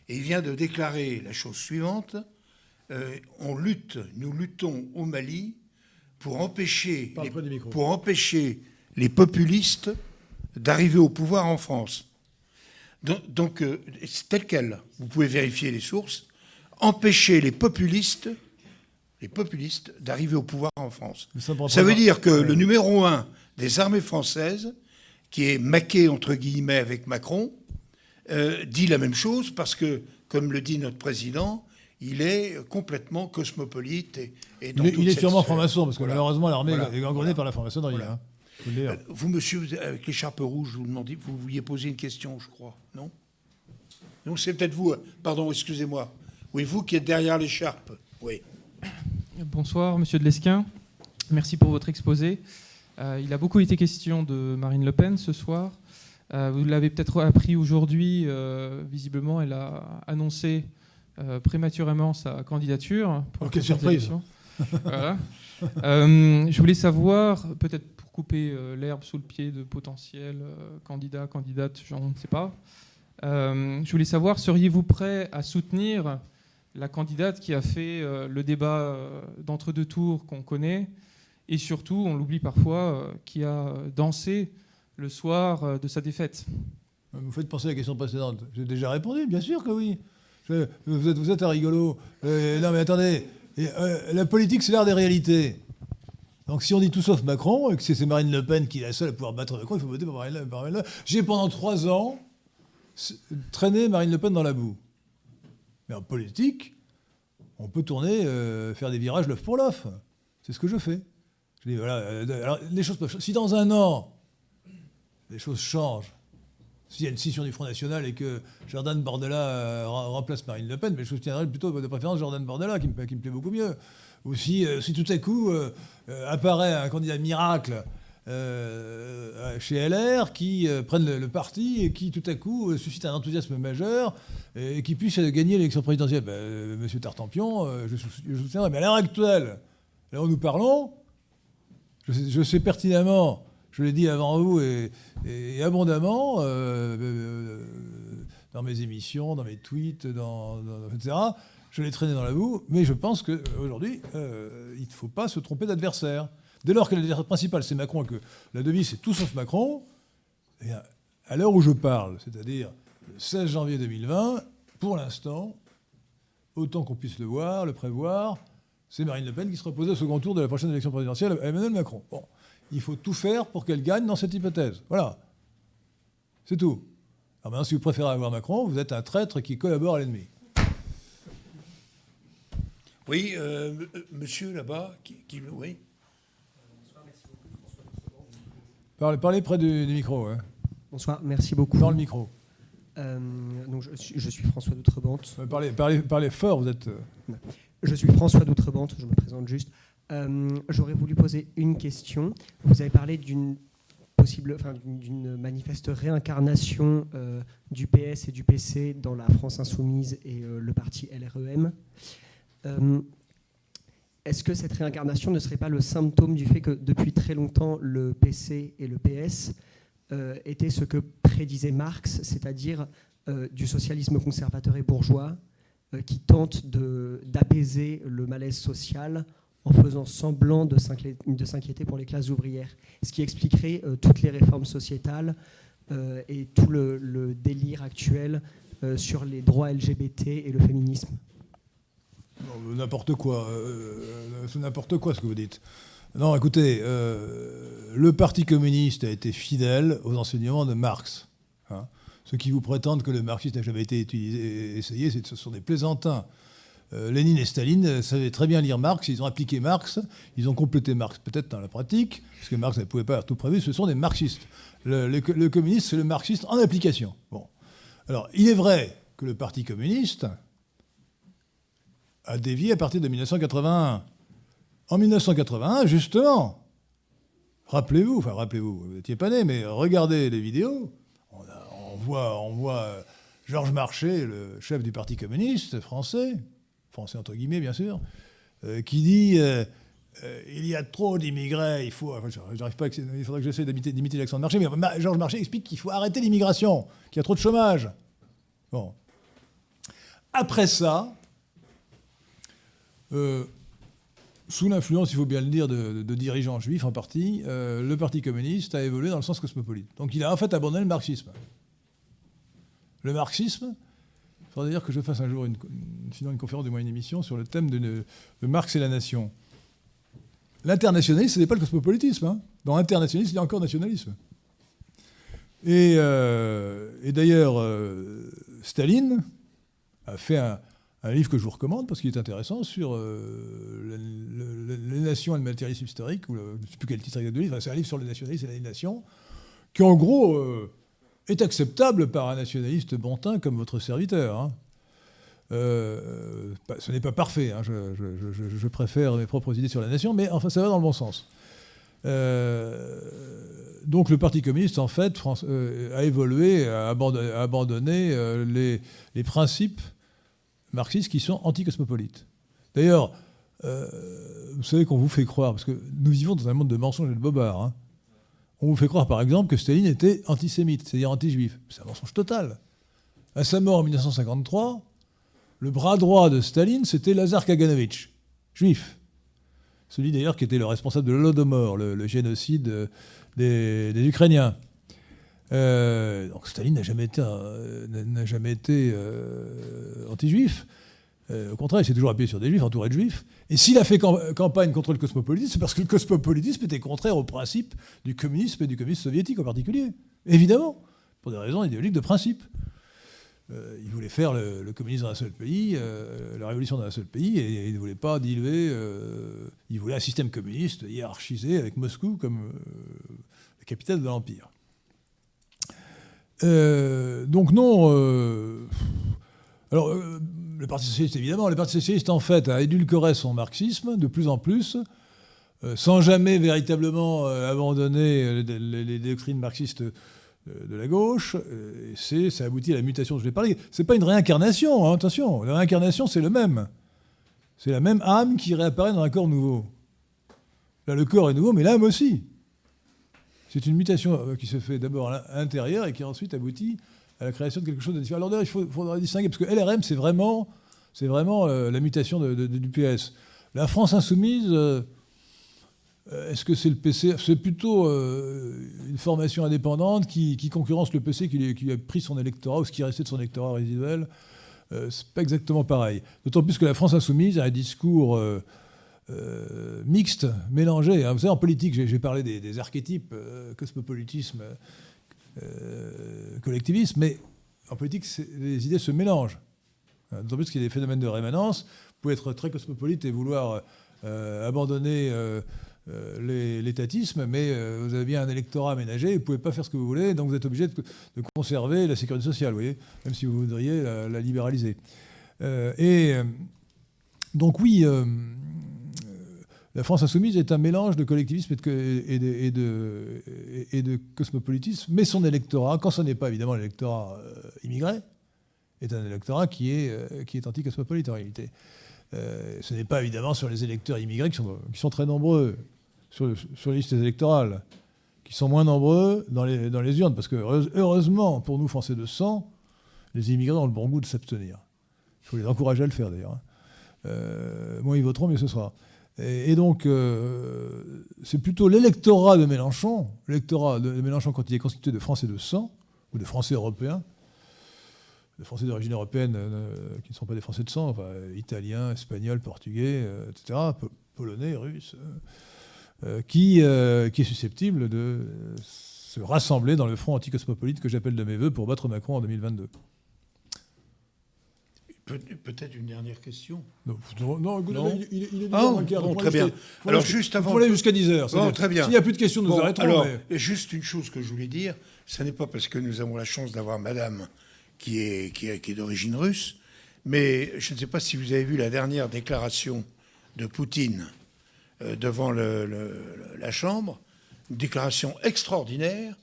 Et il vient de déclarer la chose suivante on lutte, nous luttons au Mali pour empêcher, pour empêcher les populistes d'arriver au pouvoir en France. Donc, euh, c'est tel quel. Vous pouvez vérifier les sources. Empêcher les populistes, les populistes d'arriver au pouvoir en France. Ça veut dire que le numéro un des armées françaises, qui est maqué entre guillemets avec Macron, euh, dit la même chose parce que, comme le dit notre président, il est complètement cosmopolite et, il, est sûrement franc-maçon parce que malheureusement l'armée est gangrenée par la franc-maçonnerie. Hein. Euh, vous, monsieur, avec l'écharpe rouge, vous demandez, vous vouliez poser une question, je crois, non? Non, c'est peut-être vous. Euh, pardon, excusez-moi. Oui, vous qui êtes derrière l'écharpe. Oui. Bonsoir, monsieur de Lesquin. Merci pour votre exposé. Euh, il a beaucoup été question de Marine Le Pen ce soir. vous l'avez peut-être appris aujourd'hui. visiblement, elle a annoncé prématurément sa candidature. Pour oh, quelle surprise voilà. Je voulais savoir, peut-être couper euh, l'herbe sous le pied de potentiels euh, candidats, candidates, je ne sais pas. Euh, je voulais savoir, seriez-vous prêt à soutenir la candidate qui a fait le débat d'entre-deux tours qu'on connaît et surtout, on l'oublie parfois, qui a dansé le soir de sa défaite? Vous faites penser à la question précédente. J'ai déjà répondu, bien sûr que oui. vous, êtes, vous êtes un rigolo. non mais attendez, la politique c'est l'art des réalités. Donc si on dit tout sauf Macron, et que c'est Marine Le Pen qui est la seule à pouvoir battre Macron, il faut voter pour Marine Le Pen. J'ai pendant trois ans traîné Marine Le Pen dans la boue. Mais en politique, on peut tourner, euh, faire des virages l'œuf pour l'œuf. C'est ce que je fais. Je dis, voilà, euh, alors, les choses peuvent Si dans un an, les choses changent, s'il y a une scission du Front National et que Jordan Bordella euh, remplace Marine Le Pen, mais je soutiendrai plutôt de préférence Jordan Bordella, qui me plaît beaucoup mieux ou si, euh, si tout à coup euh, euh, apparaît un candidat miracle chez LR qui prenne le, parti et qui tout à coup suscite un enthousiasme majeur et qui puisse gagner l'élection présidentielle. Ben, monsieur Tartampion, je, soutiendrai. Mais à l'heure actuelle, là où nous parlons, je sais, pertinemment, je l'ai dit avant vous et, abondamment dans mes émissions, dans mes tweets, etc je l'ai traîné dans la boue, mais je pense qu'aujourd'hui, euh, il ne faut pas se tromper d'adversaire. Dès lors que l'adversaire principal, c'est Macron et que la devise, c'est tout sauf Macron, et à l'heure où je parle, c'est-à-dire le 16 janvier 2020, pour l'instant, autant qu'on puisse le voir, le prévoir, c'est Marine Le Pen qui se repose au second tour de la prochaine élection présidentielle à Emmanuel Macron. Bon, il faut tout faire pour qu'elle gagne dans cette hypothèse. Voilà. C'est tout. Alors maintenant, si vous préférez avoir Macron, vous êtes un traître qui collabore à l'ennemi. Oui, euh, monsieur là-bas, qui, oui. Parlez, parlez près du, micro. Bonsoir, merci beaucoup. Dans le micro. Euh, donc je, suis François d'Outrebante. Euh, parlez, parlez, parlez, fort, vous êtes. Je suis François d'Outrebante, je me présente juste. J'aurais voulu poser une question. Vous avez parlé d'une possible, enfin, d'une manifeste réincarnation du PS et du PC dans la France insoumise et le parti LREM. Euh, est-ce que cette réincarnation ne serait pas le symptôme du fait que depuis très longtemps, le PC et le PS euh, étaient ce que prédisait Marx, c'est-à-dire euh, du socialisme conservateur et bourgeois, qui tente d'apaiser le malaise social en faisant semblant de s'inquiéter pour les classes ouvrières, ce qui expliquerait toutes les réformes sociétales et tout le délire actuel sur les droits LGBT et le féminisme N'importe quoi. c'est n'importe quoi ce que vous dites. Non, écoutez, le Parti communiste a été fidèle aux enseignements de Marx. Hein. Ceux qui vous prétendent que le marxisme n'a jamais été utilisé, essayé, ce sont des plaisantins. Euh, Lénine et Staline savaient très bien lire Marx, ils ont appliqué Marx, ils ont complété Marx peut-être dans la pratique, parce que Marx ne pouvait pas avoir tout prévu, ce sont des marxistes. Le, communiste, c'est le marxiste en application. Bon. Alors, il est vrai que le Parti communiste a dévié à partir de 1981. En 1981, justement, rappelez-vous, enfin rappelez-vous, vous n'étiez pas né, mais regardez les vidéos, on, voit, euh, Georges Marchais, le chef du Parti communiste français, français entre guillemets bien sûr, euh, qui dit euh, il y a trop d'immigrés, il faut. j'arrive pas, il que j'essaie d'imiter l'accent de Marché, mais Georges Marché explique qu'il faut arrêter l'immigration, qu'il y a trop de chômage. Bon. Après ça, sous l'influence, il faut bien le dire, de, dirigeants juifs en partie, le Parti communiste a évolué dans le sens cosmopolite. Donc il a en fait abandonné le marxisme. Le marxisme, faudrait dire que je fasse un jour une, une conférence de moins une émission sur le thème de, Marx et la nation. L'internationalisme, ce n'est pas le cosmopolitisme. Hein. Dans l'internationalisme, il y a encore nationalisme. Et, euh, d'ailleurs, euh, Staline a fait un, livre que je vous recommande parce qu'il est intéressant sur euh, les nations et le matérialisme historique, ou je ne sais plus quel titre exact de livre, c'est un livre sur le nationalisme et les nations, qui en gros est acceptable par un nationaliste bontin comme votre serviteur. Hein. Euh, ce n'est pas parfait, hein. je, préfère mes propres idées sur la nation, mais enfin ça va dans le bon sens. Euh, donc le Parti communiste, en fait, euh, a évolué, a abandonné, les, principes marxistes qui sont anticosmopolites. D'ailleurs, vous savez qu'on vous fait croire, parce que nous vivons dans un monde de mensonges et de bobards, hein. On vous fait croire, par exemple, que Staline était antisémite, c'est-à-dire anti-juif. C'est un mensonge total. À sa mort en 1953, le bras droit de Staline, c'était Lazar Kaganovich, juif. Celui d'ailleurs qui était le responsable de l'Holodomor, le, génocide des, Ukrainiens. Euh, donc Staline n'a jamais été, été euh, anti-juif. Euh, au contraire, il s'est toujours appuyé sur des juifs, entouré de juifs. Et s'il a fait campagne contre le cosmopolitisme, c'est parce que le cosmopolitisme était contraire au principe du communisme et du communisme soviétique en particulier. Évidemment, pour des raisons idéologiques de principe. Euh, il voulait faire le, communisme dans un seul pays, euh, la révolution dans un seul pays, et, il ne voulait pas diluer. il voulait un système communiste hiérarchisé avec Moscou comme la capitale de l'Empire. Donc non. alors le Parti socialiste, évidemment, le Parti socialiste, en fait, a édulcoré son marxisme de plus en plus, euh, sans jamais véritablement euh, abandonner euh, les, doctrines marxistes de la gauche. c'est, ça aboutit à la mutation dont je vais parler. Ce n'est pas une réincarnation, hein, attention. La réincarnation, c'est le même. C'est la même âme qui réapparaît dans un corps nouveau. Là, le corps est nouveau, mais l'âme aussi. C'est une mutation qui se fait d'abord à l'intérieur et qui ensuite aboutit à la création de quelque chose de différent. Alors il faut, faudra distinguer, parce que LRM, c'est vraiment, c'est vraiment euh, la mutation du PS. La France insoumise, euh, est-ce que c'est le PC C'est plutôt euh, une formation indépendante qui, concurrence le PC qui, a pris son électorat ou ce qui est resté de son électorat résiduel. c'est pas exactement pareil. D'autant plus que la France insoumise a un discours mixte, mélangé. Hein. Vous savez, en politique, j'ai parlé des, archétypes, cosmopolitisme, euh, collectivisme, mais en politique, les idées se mélangent. Euh, d'autant plus qu'il y a des phénomènes de rémanence. Vous pouvez être très cosmopolite et vouloir euh, abandonner l'étatisme, mais vous avez bien un électorat aménagé, vous ne pouvez pas faire ce que vous voulez, donc vous êtes obligé de, conserver la sécurité sociale, voyez, même si vous voudriez la libéraliser. et donc oui, la France insoumise est un mélange de collectivisme et de, cosmopolitisme, mais son électorat, quand ce n'est pas évidemment l'électorat euh, immigré, est un électorat qui est, euh, qui anti-cosmopolite en réalité. Euh, ce n'est pas évidemment sur les électeurs immigrés qui sont, très nombreux sur, les listes électorales, qui sont moins nombreux dans les, urnes, parce que heureusement pour nous Français de sang, les immigrés ont le bon goût de s'abstenir. Il faut les encourager à le faire d'ailleurs. Hein. moins ils voteront, mieux ce sera. Et, donc, euh, c'est plutôt l'électorat de Mélenchon, l'électorat de Mélenchon quand il est constitué de Français de sang, ou de Français européens, les Français d'origine européenne qui ne sont pas des Français de sang, enfin, italiens, espagnols, portugais, etc., polonais, russes, qui, qui est susceptible de se rassembler dans le front anticosmopolite que j'appelle de mes voeux pour battre Macron en 2022. Peut-être une dernière question. Non, non, Il, est ah, bon, très bien. alors, juste avant. Il faut aller jusqu'à 10 heures. Bon, très bien. S'il n'y a plus de questions, nous arrêtons. Alors, juste une chose que je voulais dire ce n'est pas parce que nous avons la chance d'avoir madame qui est, qui est, qui est d'origine russe, mais je ne sais pas si vous avez vu la dernière déclaration de Poutine euh, devant le, la Chambre, une déclaration extraordinaire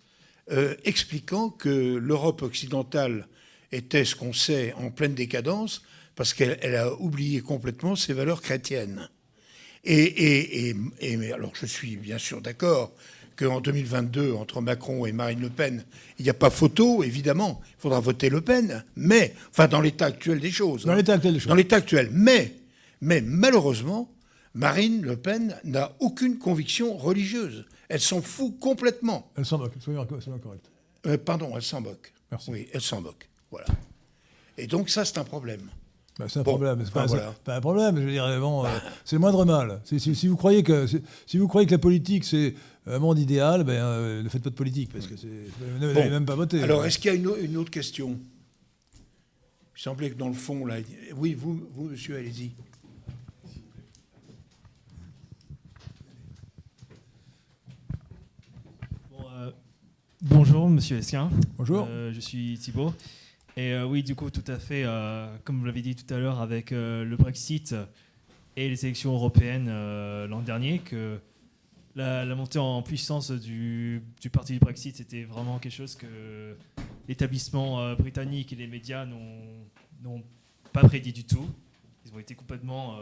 euh, expliquant que l'Europe occidentale était ce qu'on sait en pleine décadence parce qu'elle a oublié complètement ses valeurs chrétiennes. Et, et, alors je suis bien sûr d'accord qu'en 2022, entre Macron et Marine Le Pen, il n'y a pas photo, évidemment. Il faudra voter Le Pen, mais, enfin, dans l'état actuel des choses. Dans hein. l'état actuel des choses. Dans l'état actuel. Mais, mais malheureusement, Marine Le Pen n'a aucune conviction religieuse. Elle s'en fout complètement. Elle s'en moque, soyons correct. Euh, pardon, elle s'en moque. Merci. Oui, elle s'en moque. Voilà. Et donc ça, c'est un problème. Bah, c'est un problème, c'est pas, pas, un problème. Je veux dire, bon, euh, c'est le moindre mal. Si, vous croyez que si vous croyez que la politique c'est un monde idéal, ben, euh, ne faites pas de politique parce que vous n'avez même pas voté. Alors, est-ce qu'il y a une, une, autre question? Il semblait que dans le fond, là, oui, vous, vous monsieur, allez-y. Bonjour, monsieur Esquin. Bonjour. Euh, je suis Thibault. Et euh, oui, du coup, tout à fait, euh, comme vous l'avez dit tout à l'heure, avec le Brexit et les élections européennes l'an dernier, que la, montée en puissance du, parti du Brexit, c'était vraiment quelque chose que l'établissement britannique et les médias n'ont pas prédit du tout. Ils ont été complètement.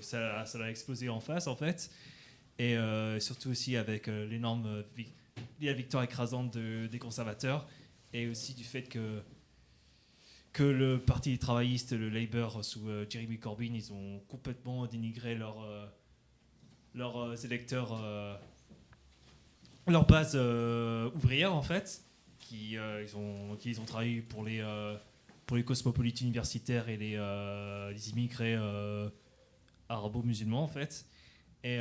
ça, ça a explosé en face, en fait. Et surtout aussi avec l'énorme la victoire écrasante des conservateurs et aussi du fait que, que le Parti travailliste, le Labour, sous euh, Jeremy Corbyn, ils ont complètement dénigré leur, euh, leurs euh, électeurs, leur base ouvrière en fait, qui, ils ont, qui ils ont travaillé pour les, pour les cosmopolites universitaires et les, les immigrés arabo-musulmans en fait. Et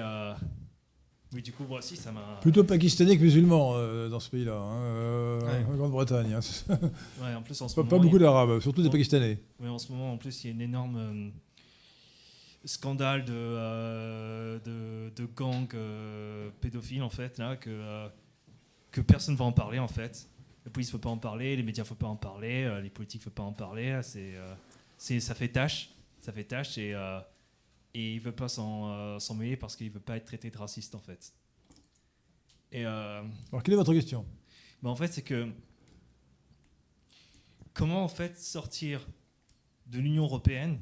oui, du coup, moi aussi, ça m'a. Plutôt pakistanais que musulmans euh, dans ce pays-là, hein, euh, en Grande-Bretagne. Hein. Ouais, en plus, en ce pas, moment, pas beaucoup d'Arabes, surtout des Pakistanais. Oui, en ce moment, en plus, il y a un énorme euh, scandale de, de, de gang pédophile, en fait, là, que, que personne ne va en parler, en fait. La police ne veut pas en parler, les médias ne veulent pas en parler, les politiques ne veulent pas en parler. C'est, c'est, ça fait tâche. Ça fait tâche et et il veut pas euh, s'en mêler parce qu'il veut pas être traité de raciste en fait. Et euh, Alors quelle est votre question? ben, En fait, c'est que comment en fait sortir de l'Union européenne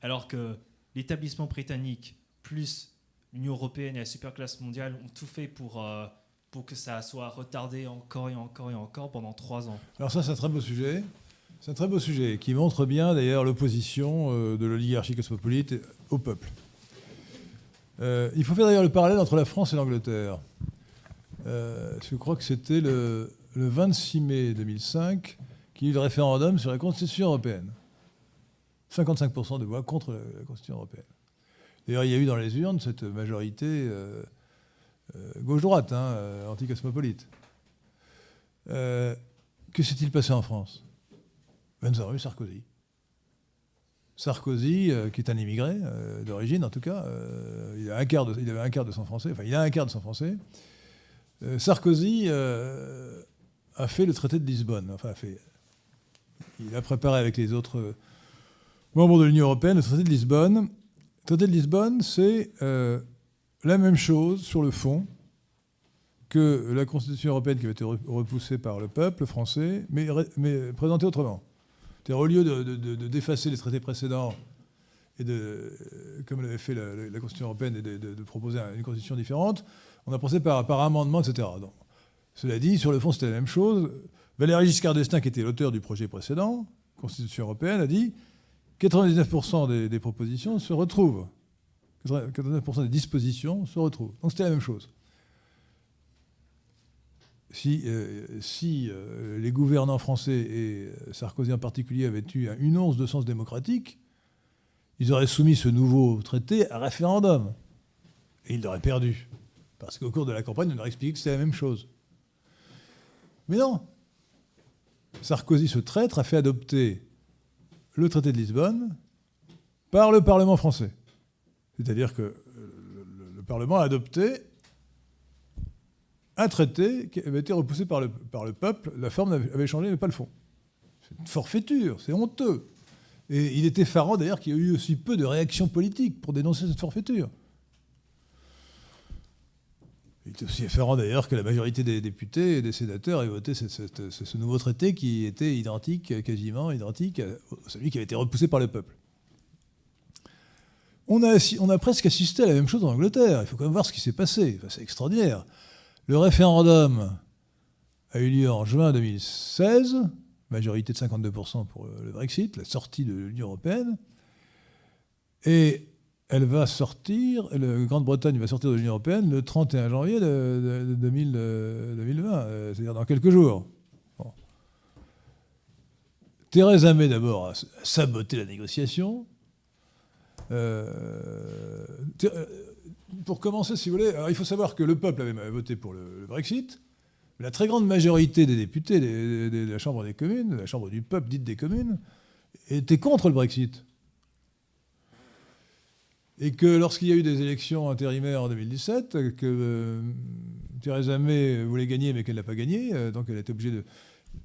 alors que l'établissement britannique plus l'Union européenne et la superclasse mondiale ont tout fait pour, euh, pour que ça soit retardé encore et encore et encore pendant trois ans? Alors ça, c'est un très beau sujet. C'est un très beau sujet qui montre bien d'ailleurs l'opposition euh, de l'oligarchie cosmopolite au peuple. Euh, il faut faire d'ailleurs le parallèle entre la France et l'Angleterre. Euh, je crois que c'était le, 26 mai 2005 qu'il y a eu le référendum sur la Constitution européenne. 55% de voix contre la Constitution européenne. D'ailleurs, il y a eu dans les urnes cette majorité gauche-droite, hein, anticosmopolite. que s'est-il passé en France? Eu Sarkozy. Sarkozy, euh, qui est un immigré, euh, d'origine en tout cas, euh, il, a un quart de, avait un quart de son français, enfin il a un quart de son français. Sarkozy a fait le traité de Lisbonne, enfin fait, il a préparé avec les autres membres de l'Union européenne le traité de Lisbonne. Le traité de Lisbonne, c'est la même chose sur le fond que la Constitution européenne qui avait été repoussée par le peuple français, mais présentée autrement au lieu d'effacer les traités précédents et de, comme l'avait fait la, Constitution européenne, et de, proposer une constitution différente, on a procédé par, par amendement, etc. Cela dit, sur le fond, c'était la même chose. Valéry Giscard d'Estaing, qui était l'auteur du projet précédent, Constitution européenne, a dit 99% des, propositions se retrouvent. 99% des dispositions se retrouvent. Donc c'était la même chose. Si, si les gouvernants français, et Sarkozy en particulier, avaient eu une once de sens démocratique, ils auraient soumis ce nouveau traité à référendum. Et ils l'auraient perdu. Parce qu'au cours de la campagne, on leur expliqué que c'était la même chose. Mais non. Sarkozy, ce traître, a fait adopter le traité de Lisbonne par le Parlement français. C'est-à-dire que le, Parlement a adopté un traité qui avait été repoussé par le, peuple. La forme avait changé, mais pas le fond. C'est une forfaiture, c'est honteux. Et il était effarant d'ailleurs qu'il y ait eu aussi peu de réactions politiques pour dénoncer cette forfaiture. Il était aussi effarant d'ailleurs que la majorité des députés et des sénateurs aient voté ce, nouveau traité qui était identique, quasiment identique à celui qui avait été repoussé par le peuple. On a presque assisté à la même chose en Angleterre. Il faut quand même voir ce qui s'est passé. c'est extraordinaire. Le référendum a eu lieu en juin 2016, majorité de 52% pour le Brexit, la sortie de l'Union européenne. Et elle va sortir, la Grande-Bretagne va sortir de l'Union européenne le 31 janvier de, 2020, euh, c'est-à-dire dans quelques jours. Theresa May d'abord a saboté la négociation. Euh, euh, pour commencer, si vous voulez, il faut savoir que le peuple avait voté pour le, Brexit. la très grande majorité des députés de la Chambre des communes, de la Chambre du peuple dite des communes, était contre le Brexit et que lorsqu'il y a eu des élections intérimaires en 2017, que euh, Theresa May voulait gagner mais qu'elle n'a pas gagné, donc elle a été obligée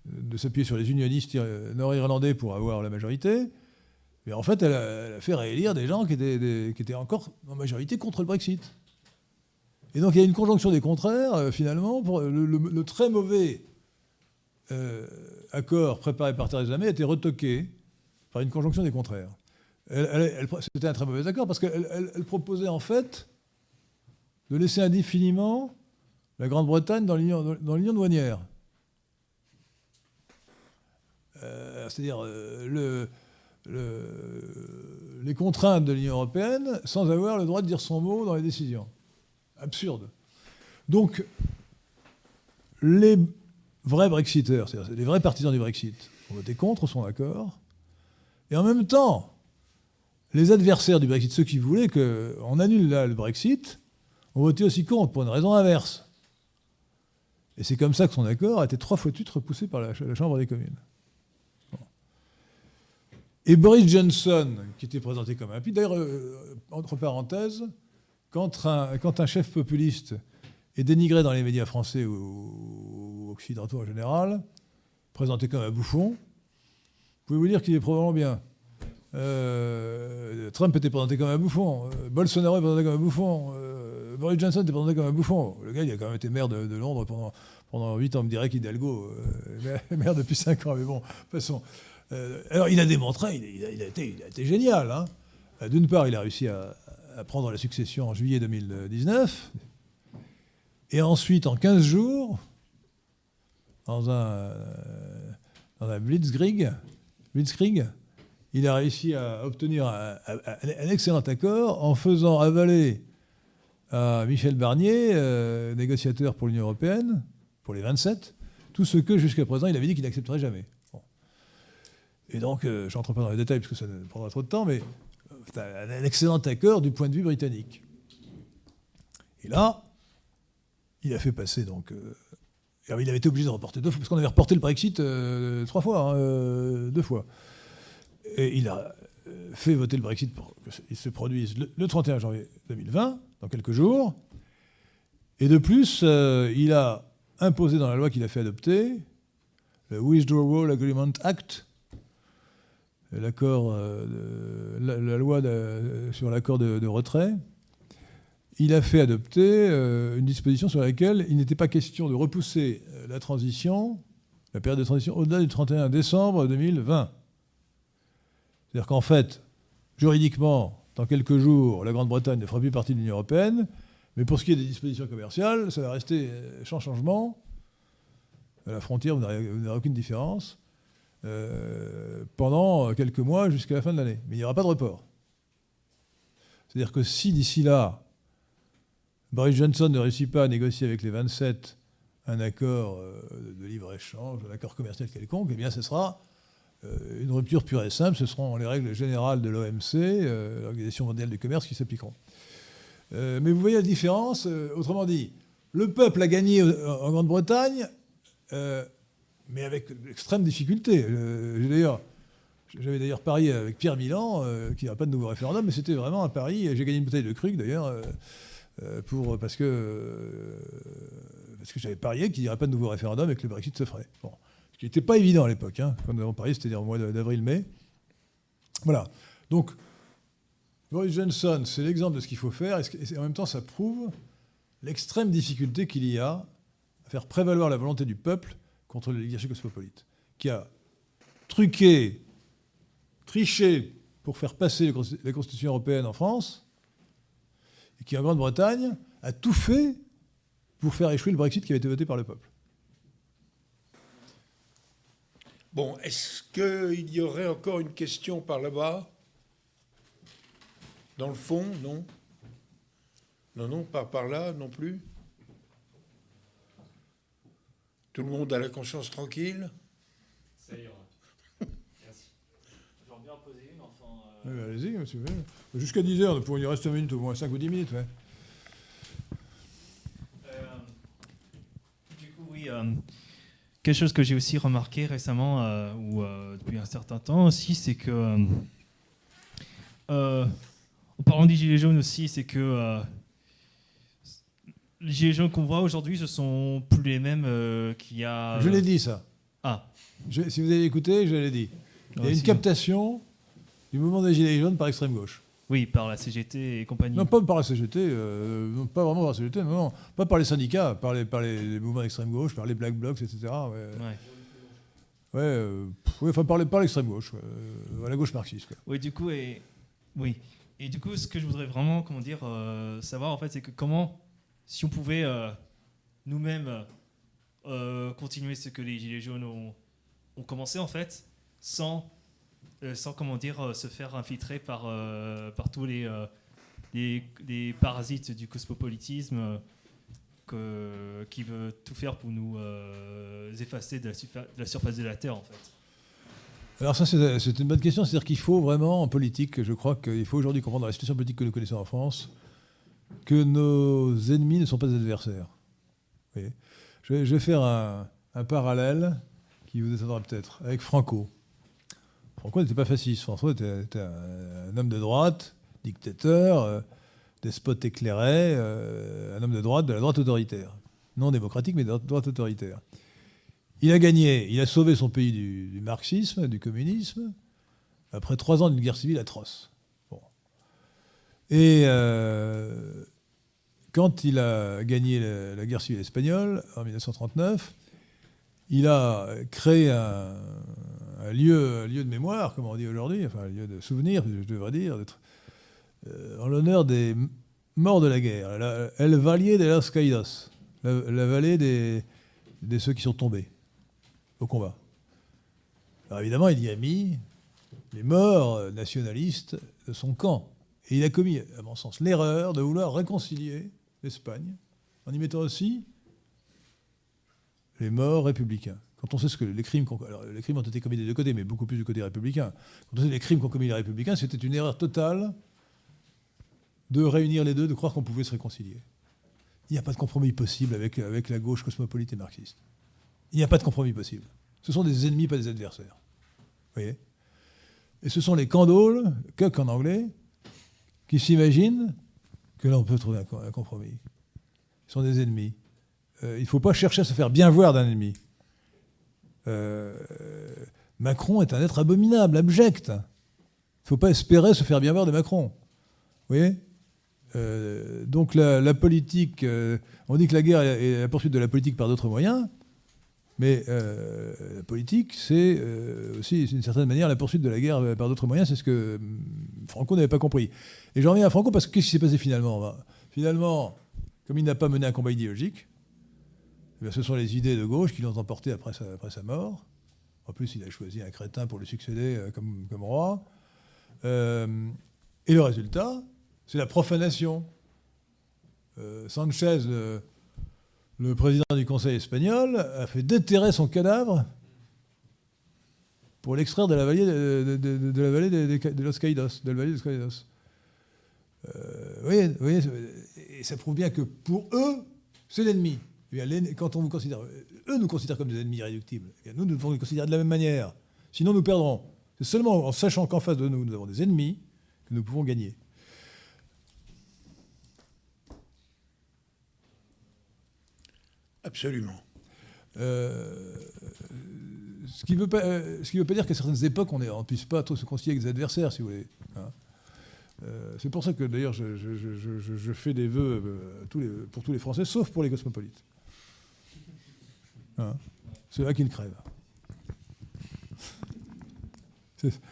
de, s'appuyer sur les unionistes nord-irlandais pour avoir la majorité. Mais en fait, elle a, fait réélire des gens qui étaient, encore en majorité contre le Brexit. Et donc il y a une conjonction des contraires, euh, finalement, le, très mauvais accord préparé par Theresa May a été retoqué par une conjonction des contraires. C'était un très mauvais accord parce qu'elle proposait en fait de laisser indéfiniment la Grande-Bretagne dans l'union douanière. Euh, c'est-à-dire euh, les contraintes de l'Union européenne sans avoir le droit de dire son mot dans les décisions. Absurde. Donc, les vrais Brexiteurs, c'est-à-dire les vrais partisans du Brexit, ont voté contre son accord. Et en même temps, les adversaires du Brexit, ceux qui voulaient qu'on annule là le Brexit, ont voté aussi contre pour une raison inverse. Et c'est comme ça que son accord a été trois fois de suite repoussé par la, Chambre des communes. Et Boris Johnson, qui était présenté comme un d'ailleurs, euh, entre parenthèses, quand un, chef populiste est dénigré dans les médias français ou, occidentaux en général, présenté comme un bouffon, vous pouvez vous dire qu'il est probablement bien? Euh, Trump était présenté comme un bouffon. Euh, Bolsonaro était présenté comme un bouffon. Euh, Boris Johnson était présenté comme un bouffon. Le gars, il a quand même été maire de, Londres pendant, pendant 8 ans. On me dirait qu'Hidalgo, maire depuis 5 ans. Mais bon, de façon. alors, il a démontré, il a, été, génial. Hein. D'une part, il a réussi à, prendre la succession en juillet 2019. Et ensuite, en 15 jours, dans un, dans un blitzkrieg, blitzkrieg il a réussi à obtenir un, excellent accord en faisant avaler à Michel Barnier, euh, négociateur pour l'Union européenne, pour les 27, tout ce que jusqu'à présent il avait dit qu'il n'accepterait jamais. Et donc, euh, je n'entre pas dans les détails parce que ça prendra trop de temps, mais c'est un, excellent accord du point de vue britannique. Et là, il a fait passer donc. Euh, il avait été obligé de reporter deux fois, parce qu'on avait reporté le Brexit trois fois, hein, deux fois. Et il a euh, fait voter le Brexit pour qu'il se produise le 31 janvier 2020, dans quelques jours. Et de plus, euh, il a imposé dans la loi qu'il a fait adopter, le Withdrawal Agreement Act, l'accord, euh, la, loi sur l'accord de, retrait, il a fait adopter une disposition sur laquelle il n'était pas question de repousser la transition, la période de transition, au-delà du 31 décembre 2020. C'est-à-dire qu'en fait, juridiquement, dans quelques jours, la Grande-Bretagne ne fera plus partie de l'Union européenne, mais pour ce qui est des dispositions commerciales, ça va rester sans changement. À la frontière, vous n'aurez aucune différence. Euh, pendant quelques mois jusqu'à la fin de l'année. Mais il n'y aura pas de report. C'est-à-dire que si d'ici là, Boris Johnson ne réussit pas à négocier avec les 27 un accord de libre-échange, un accord commercial quelconque, eh bien ce sera une rupture pure et simple, ce seront les règles générales de l'OMC, l'Organisation mondiale du commerce, qui s'appliqueront. mais vous voyez la différence, autrement dit, le peuple a gagné en Grande-Bretagne, mais avec extrême difficulté. d'ailleurs, j'avais d'ailleurs parié avec Pierre Milan, euh, qui n'aurait pas de nouveau référendum, mais c'était vraiment un pari. J'ai gagné une bouteille de Krug d'ailleurs, euh, euh, parce que, parce que j'avais parié qu'il n'y aurait pas de nouveau référendum et que le Brexit se ferait. Bon. Ce qui n'était pas évident à l'époque, hein, quand nous avons parié, c'était au mois d'avril-mai. Voilà. Donc, Boris Johnson, c'est l'exemple de ce qu'il faut faire, et en même temps, ça prouve l'extrême difficulté qu'il y a à faire prévaloir la volonté du peuple contre l'oligarchie cosmopolite, qui a truqué triché pour faire passer la Constitution européenne en France, et qui, en Grande-Bretagne, a tout fait pour faire échouer le Brexit qui avait été voté par le peuple. Bon, est-ce qu'il y aurait encore une question par là-bas? Dans le fond, non. Non, non, pas par là non plus Tout le monde a la conscience tranquille Ça allez-y, monsieur. Jusqu'à 10h, pour, il reste 5 minutes, au moins 5 ou 10 minutes. Ouais. Euh, du coup, oui. Euh, quelque chose que j'ai aussi remarqué récemment, euh, ou depuis un certain temps aussi, c'est que. en parlant des Gilets jaunes aussi, c'est que. Les Gilets jaunes qu'on voit aujourd'hui, ce sont plus les mêmes qu'il y a. Je l'ai dit, ça. Ah. si vous avez écouté, je l'ai dit. Il y a une captation du mouvement des Gilets jaunes par l'extrême gauche. Oui, par la CGT et compagnie. Non, pas par la CGT, euh, pas vraiment par la CGT, non, pas par les syndicats, par les, par les, mouvements d'extrême gauche, par les Black Blocs, etc. Ouais, ouais. Euh, enfin par, l'extrême gauche, euh, la gauche marxiste. Oui, du coup, et, oui. Et du coup, ce que je voudrais vraiment comment dire, savoir, en fait, c'est que comment, si on pouvait nous-mêmes continuer ce que les Gilets jaunes ont, commencé, en fait, sans euh, sans comment dire euh, se faire infiltrer par, euh, par tous les, les, parasites du cosmopolitisme qui veut tout faire pour nous effacer de la, surface de la Terre en fait. Alors ça, c'est une bonne question. C'est-à-dire qu'il faut vraiment, en politique, je crois qu'il faut aujourd'hui comprendre la situation politique que nous connaissons en France, que nos ennemis ne sont pas adversaires. je, vais, faire un, parallèle qui vous étonnera peut-être avec Franco. François n'était pas fasciste. François était, un, homme de droite, dictateur, euh, despote éclairé, euh, un homme de droite, de la droite autoritaire. Non démocratique, mais de droite autoritaire. Il a gagné, il a sauvé son pays du, marxisme, du communisme, après trois ans d'une guerre civile atroce. Et euh, quand il a gagné la, guerre civile espagnole en 1939, il a créé un, lieu, de mémoire, comme on dit aujourd'hui, enfin un lieu de souvenir, je devrais dire, euh, en l'honneur des morts de la guerre, la, El Valle de los Caídos, la, vallée des, des, ceux qui sont tombés au combat. Alors évidemment, il y a mis les morts nationalistes de son camp. Et il a commis, à mon sens, l'erreur de vouloir réconcilier l'Espagne en y mettant aussi les morts républicains. Quand on sait ce que les crimes, alors, les crimes ont été commis des deux côtés, mais beaucoup plus du côté républicain. Quand on sait les crimes qu'ont commis les républicains, c'était une erreur totale de réunir les deux, de croire qu'on pouvait se réconcilier. Il n'y a pas de compromis possible avec, avec la gauche cosmopolite et marxiste. Il n'y a pas de compromis possible. Ce sont des ennemis, pas des adversaires. Vous voyez? Et ce sont les candoles, que en anglais, qui s'imaginent que là on peut trouver un, compromis. Ils sont des ennemis. Euh, il ne faut pas chercher à se faire bien voir d'un ennemi. Euh, Macron est un être abominable, abject. Il ne faut pas espérer se faire bien voir de Macron. Vous voyez? Euh, Donc la, politique, on dit que la guerre est la poursuite de la politique par d'autres moyens, mais la politique, c'est aussi d'une certaine manière la poursuite de la guerre par d'autres moyens. C'est ce que hum, Franco n'avait pas compris. Et j'en reviens à Franco parce que qu'est-ce qui s'est passé finalement Finalement, comme il n'a pas mené un combat idéologique, eh ce sont les idées de gauche qui l'ont emporté après sa, mort. En plus, il a choisi un crétin pour le succéder euh, comme, roi. Euh, et le résultat, c'est la profanation. Euh, Sanchez le président du Conseil espagnol a fait déterrer son cadavre pour l'extraire de la vallée de, Los Caídos, de la. Euh, voyez, et ça prouve bien que pour eux, c'est l'ennemi. Quand on vous considère, eux nous considèrent comme des ennemis irréductibles. Nous, nous devons les considérer de la même manière. Sinon, nous perdrons. C'est seulement en sachant qu'en face de nous, nous avons des ennemis que nous pouvons gagner. Absolument. Euh, ce qui ne veut, pas, euh, veut pas dire qu'à certaines époques, on ne puisse pas trop se concilier avec des adversaires, si vous voulez. Hein. Euh, c'est pour ça que d'ailleurs, je, fais des vœux pour tous les Français, sauf pour les cosmopolites. Hein. c'est là qu'ils crèvent.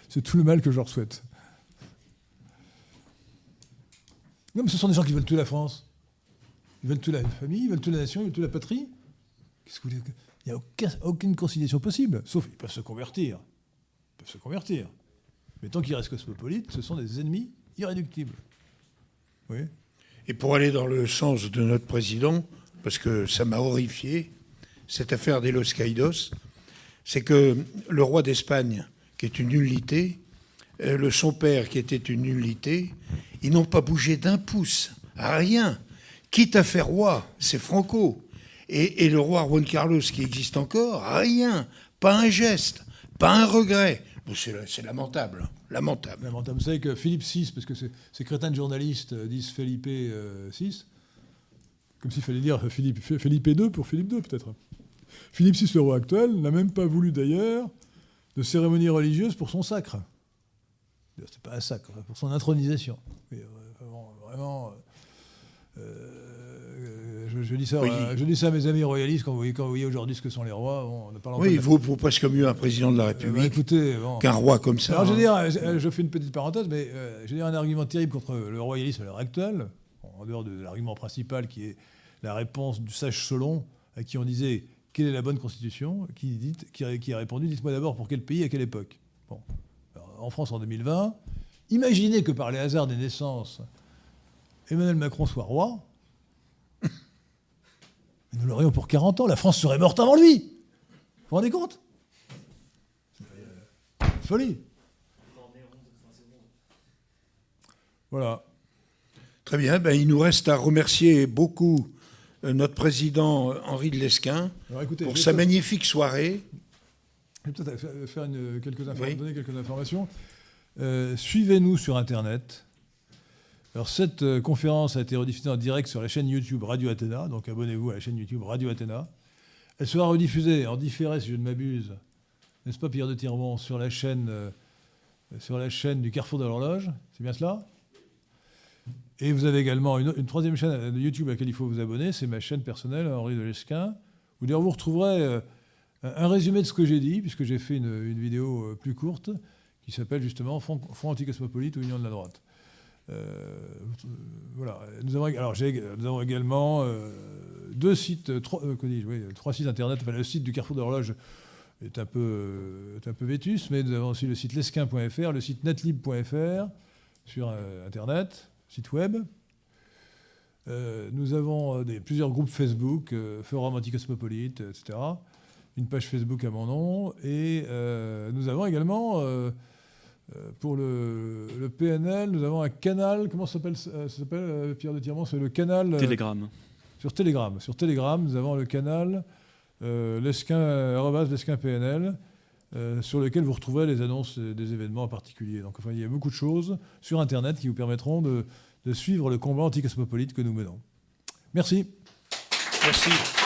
C'est tout le mal que je leur souhaite. Non, mais ce sont des gens qui veulent tuer la France. Ils veulent tuer la famille, ils veulent tuer la nation, ils veulent tuer la patrie. Il n'y a aucune conciliation possible, sauf ils peuvent se convertir. Ils peuvent se convertir. Mais tant qu'ils restent cosmopolites, ce sont des ennemis irréductibles. Oui. Et pour aller dans le sens de notre président, parce que ça m'a horrifié, cette affaire des Los Caídos, c'est que le roi d'Espagne, qui est une nullité, euh, le son père, qui était une nullité, ils n'ont pas bougé d'un pouce, rien. Quitte à faire roi, c'est Franco. Et, le roi Juan Carlos, qui existe encore, rien. Pas un geste, pas un regret. c'est lamentable. Lamentable. Lamentable. Vous savez que Philippe VI, parce que ces crétins de journalistes euh, disent Philippe VI, euh, comme s'il fallait dire Philippe, Philippe II pour Philippe II, peut-être. Philippe VI, le roi actuel, n'a même pas voulu d'ailleurs de cérémonie religieuse pour son sacre. C'est pas un sacre, pour son intronisation. Euh, vraiment. Je, dis ça, je, dis ça, à mes amis royalistes quand vous voyez, aujourd'hui ce que sont les rois. on oui, il vaut, presque mieux un président de la eh ben, République qu'un roi comme ça. Alors, je, veux hein. dire, je fais une petite parenthèse, mais euh, je veux dire un argument terrible contre le royalisme à l'heure actuelle, en dehors de l'argument principal qui est la réponse du sage Solon, à qui on disait quelle est la bonne constitution qui, dit, qui, a répondu dites-moi d'abord pour quel pays, à quelle époque. Bon. en France en 2020, imaginez que par les hasards des naissances, Emmanuel Macron soit roi. Nous l'aurions pour 40 ans, la France serait morte avant lui. Vous vous rendez compte? Folie. Voilà. Très bien, ben, il nous reste à remercier beaucoup euh, notre président euh, Henri de Lesquin pour sa magnifique soirée. Je vais peut-être faire quelques donner quelques informations. Euh, suivez-nous sur Internet. Alors, cette conférence a été rediffusée en direct sur la chaîne YouTube Radio Athéna, donc abonnez-vous à la chaîne YouTube Radio Athéna. Elle sera rediffusée en différé, si je ne m'abuse, n'est-ce pas, Pierre de Tirmont, sur la chaîne, sur la chaîne du Carrefour de l'Horloge. C'est bien cela? Et vous avez également une, troisième chaîne de YouTube à laquelle il faut vous abonner, c'est ma chaîne personnelle, Henri de Lesquin, où vous retrouverez euh, un résumé de ce que j'ai dit, puisque j'ai fait une, vidéo euh, plus courte qui s'appelle justement Front, anticosmopolite ou Union de la droite. Euh. Nous avons, alors, nous avons également deux sites, trois, trois, sites internet. le site du Carrefour de l'Horloge est un peu, vétus, mais nous avons aussi le site lesquin.fr, le site netlib.fr sur internet site web. Euh, nous avons euh, plusieurs groupes Facebook, euh, Forum Anticosmopolite, etc. Une page Facebook à mon nom. Et nous avons également, pour le, PNL, nous avons un canal. Comment ça s'appelle, Pierre de Tirmont C'est le canal. Telegram. Sur Telegram. Sur Telegram, nous avons le canal lesquin, lesquin PNL. sur lequel vous retrouverez les annonces des événements en particulier. Donc enfin, il y a beaucoup de choses sur Internet qui vous permettront de, de suivre le combat anticosmopolite que nous menons. Merci. Merci.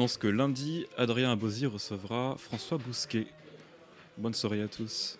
J'annonce que lundi, Adrien Abosi recevra François Bousquet. Bonne soirée à tous.